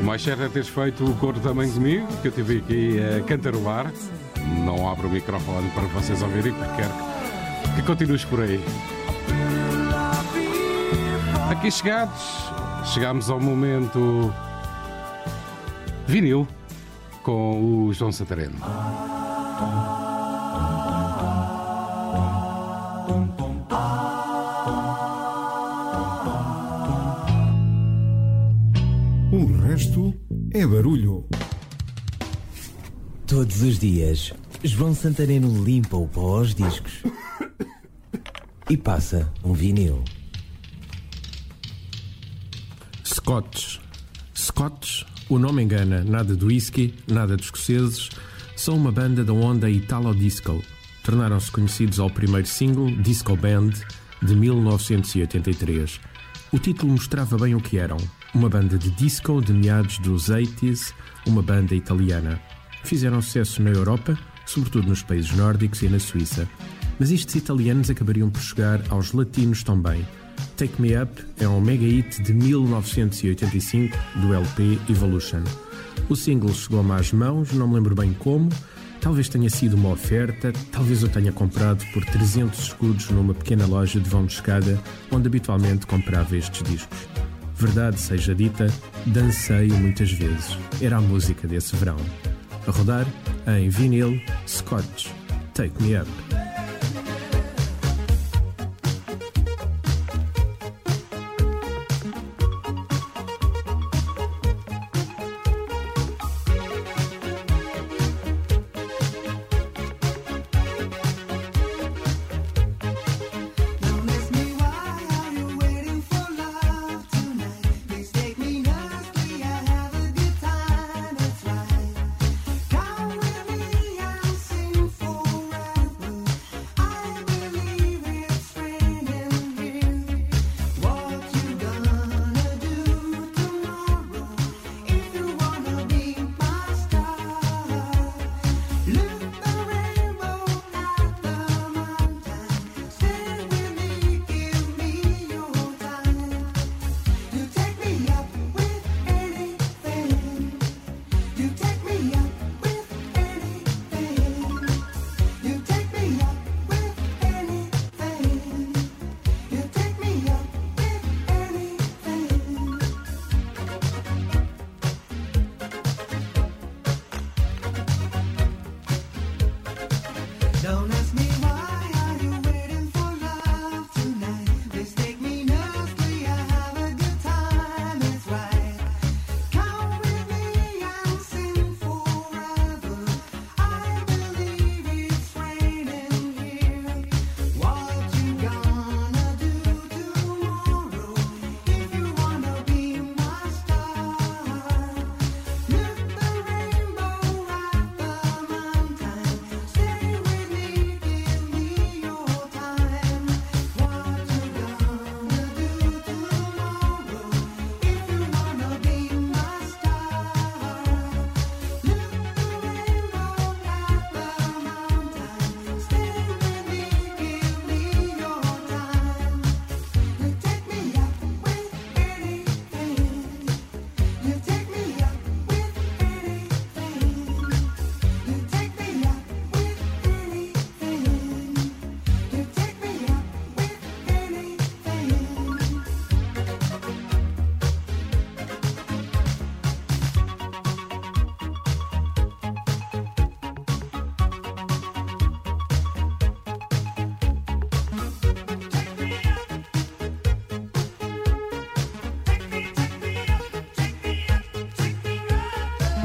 Mais certo é teres feito o coro também comigo, que eu tive aqui a cantarolar. Não abro o microfone para vocês ouvirem, porque quero que continues por aí. Aqui chegados, chegamos ao momento vinil com o João Santareno. É barulho. Todos os dias, João Santareno limpa o pó aos discos e passa um vinil. Scotch. Scotch, o nome engana, nada de whisky, nada de escoceses, são uma banda da onda Italo Disco. Tornaram-se conhecidos ao primeiro single, Disco Band, de 1983. O título mostrava bem o que eram. Uma banda de disco de meados dos 80s, uma banda italiana. Fizeram sucesso na Europa, sobretudo nos países nórdicos e na Suíça. Mas estes italianos acabariam por chegar aos latinos também. Take Me Up é um mega hit de 1985 do LP Evolution. O single chegou-me às mãos, não me lembro bem como, talvez tenha sido uma oferta, talvez eu tenha comprado por 300 escudos numa pequena loja de vão de escada onde habitualmente comprava estes discos. Verdade seja dita, dancei muitas vezes. Era a música desse verão. A rodar em vinil Scotch. Take Me Up.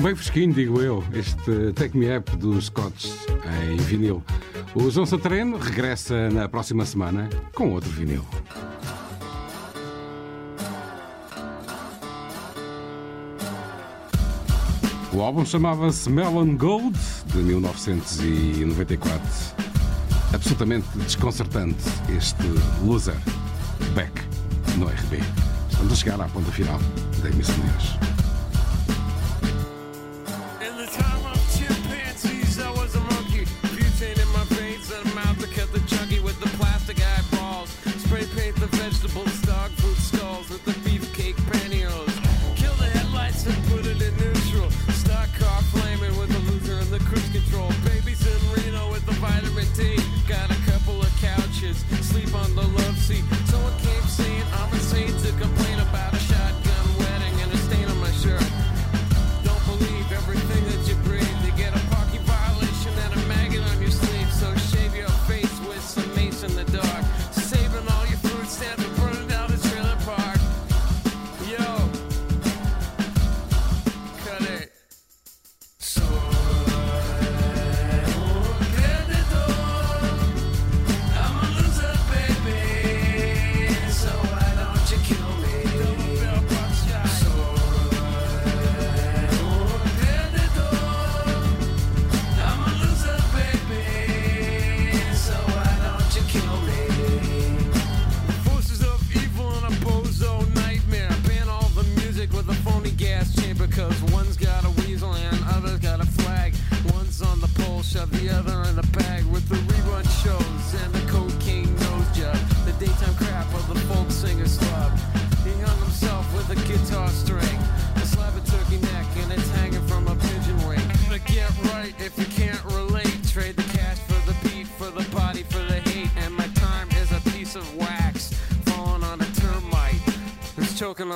Bem fresquinho, digo eu, este Take Me Up dos Scots em vinil. O João Santareno regressa na próxima semana com outro vinil. O álbum chamava-se Melon Gold, de 1994. Absolutamente desconcertante este loser back no RB. Estamos a chegar à ponta final da emissão de hoje.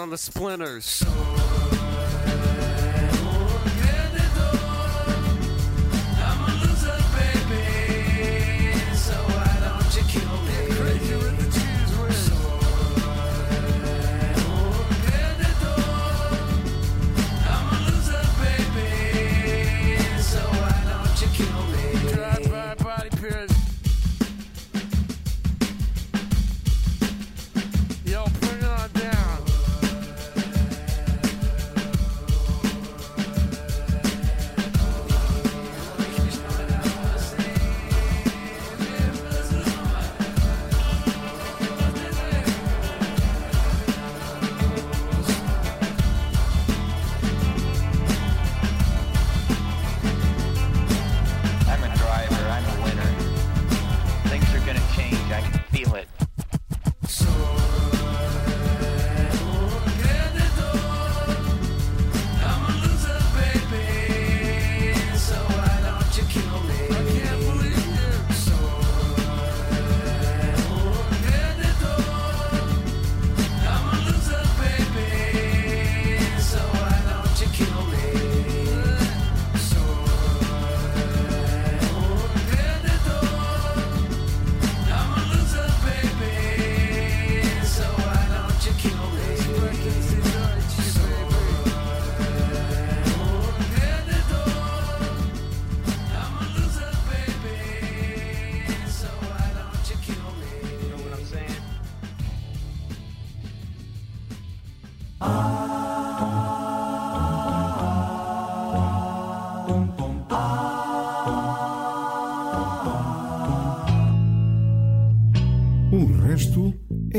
On the splinters.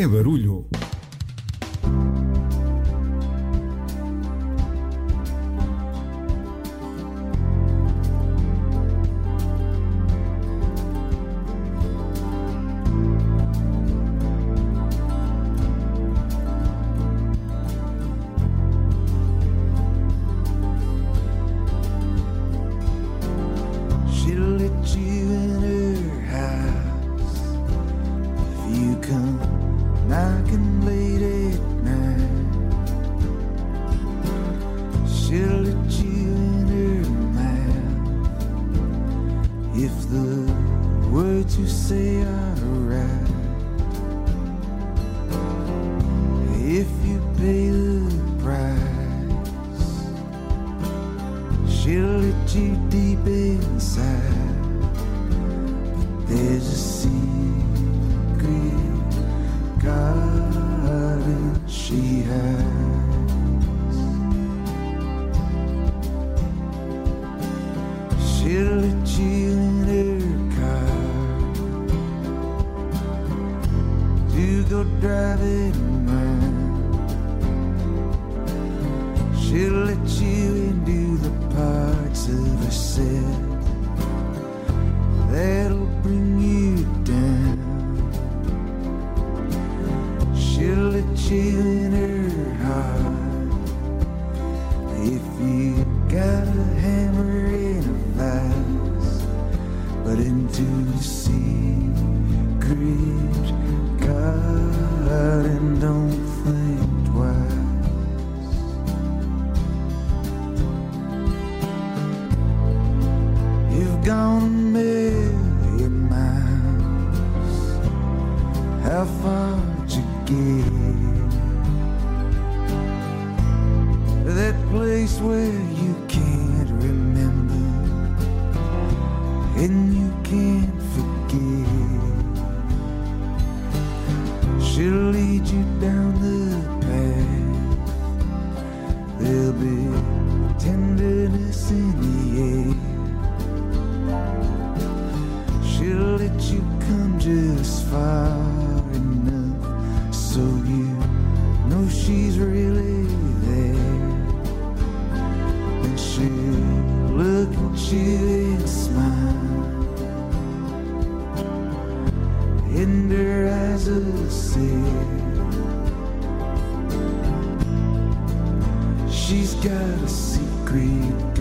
Barulho. Eyes will say, She's got a secret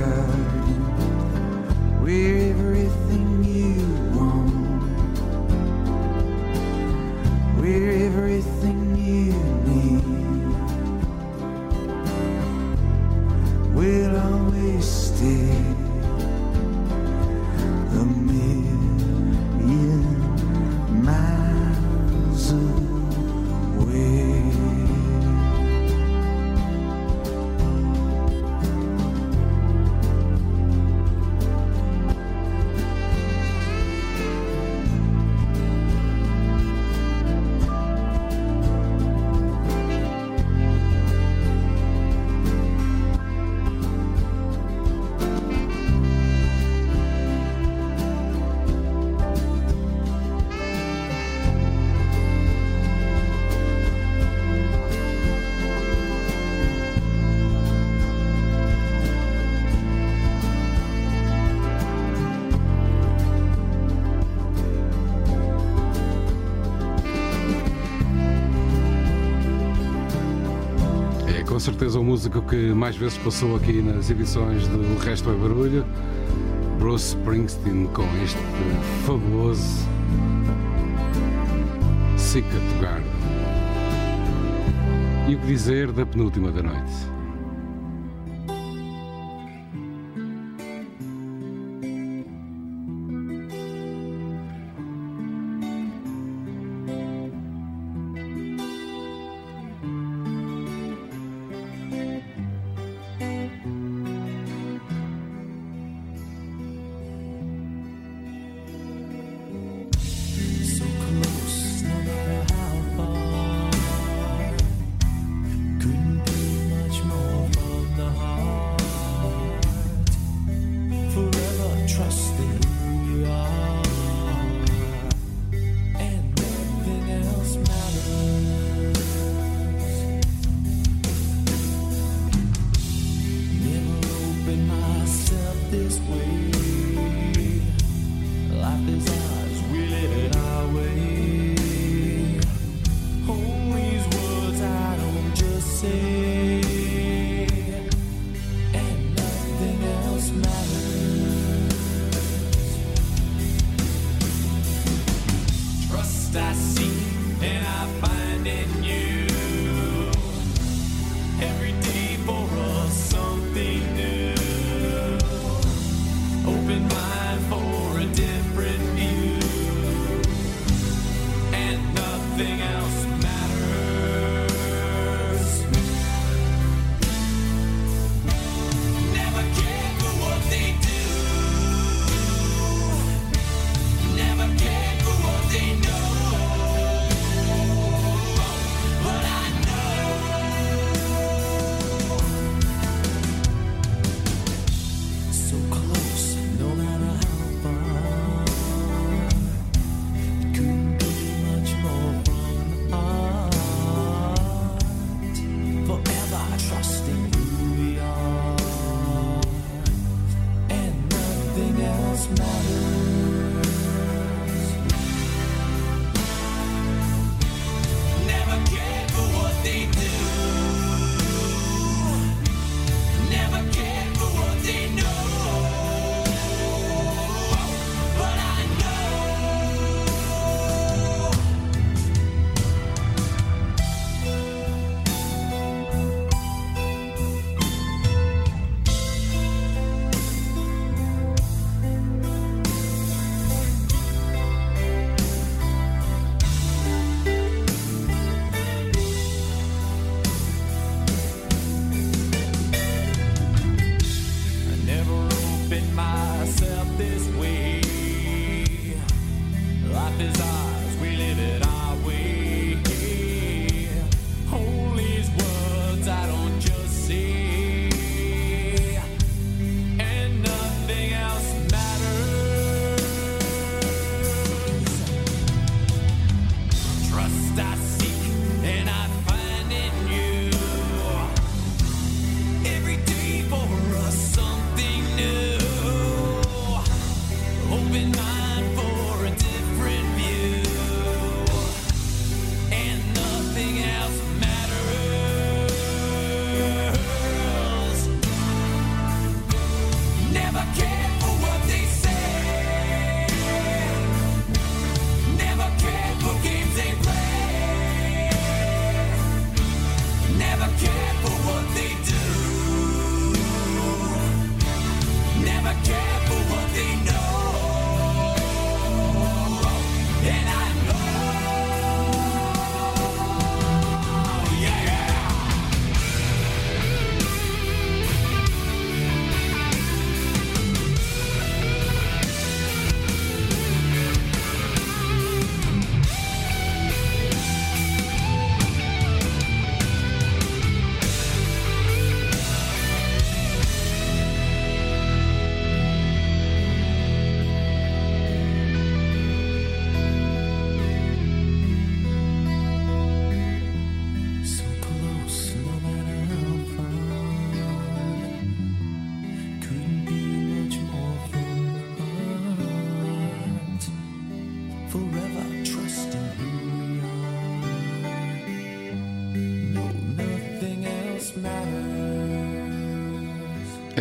certeza o músico que mais vezes passou aqui nas edições do Resto é Barulho, Bruce Springsteen, com este fabuloso Sica Togar. E o que dizer da penúltima da noite? does.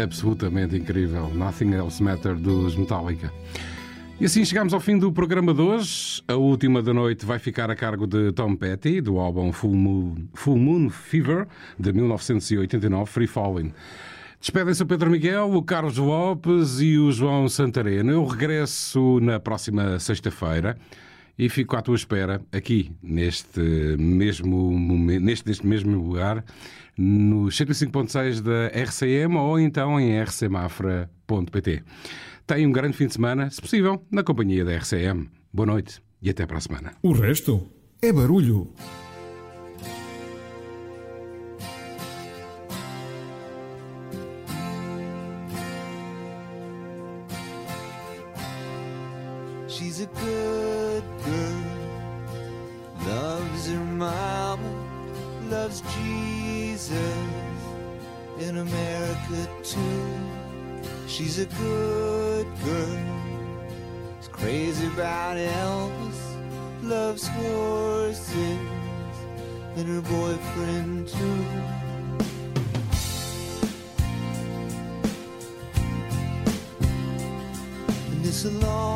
Absolutamente incrível. Nothing Else Matter dos Metallica. E assim chegamos ao fim do programa de hoje. A última da noite vai ficar a cargo de Tom Petty, do álbum Full Moon, Full Moon Fever, de 1989, Free Falling. Despedem-se o Pedro Miguel, o Carlos Lopes e o João Santareno. Eu regresso na próxima sexta-feira e fico à tua espera aqui, neste mesmo, momento, neste, neste mesmo lugar, no 105.6 da RCM ou então em rcmafra.pt. Tenha um grande fim de semana, se possível, na companhia da RCM. Boa noite e até para a semana. O resto é barulho. Jesus in America too. She's a good girl, is crazy about Elvis, loves horses and her boyfriend too. And it's a long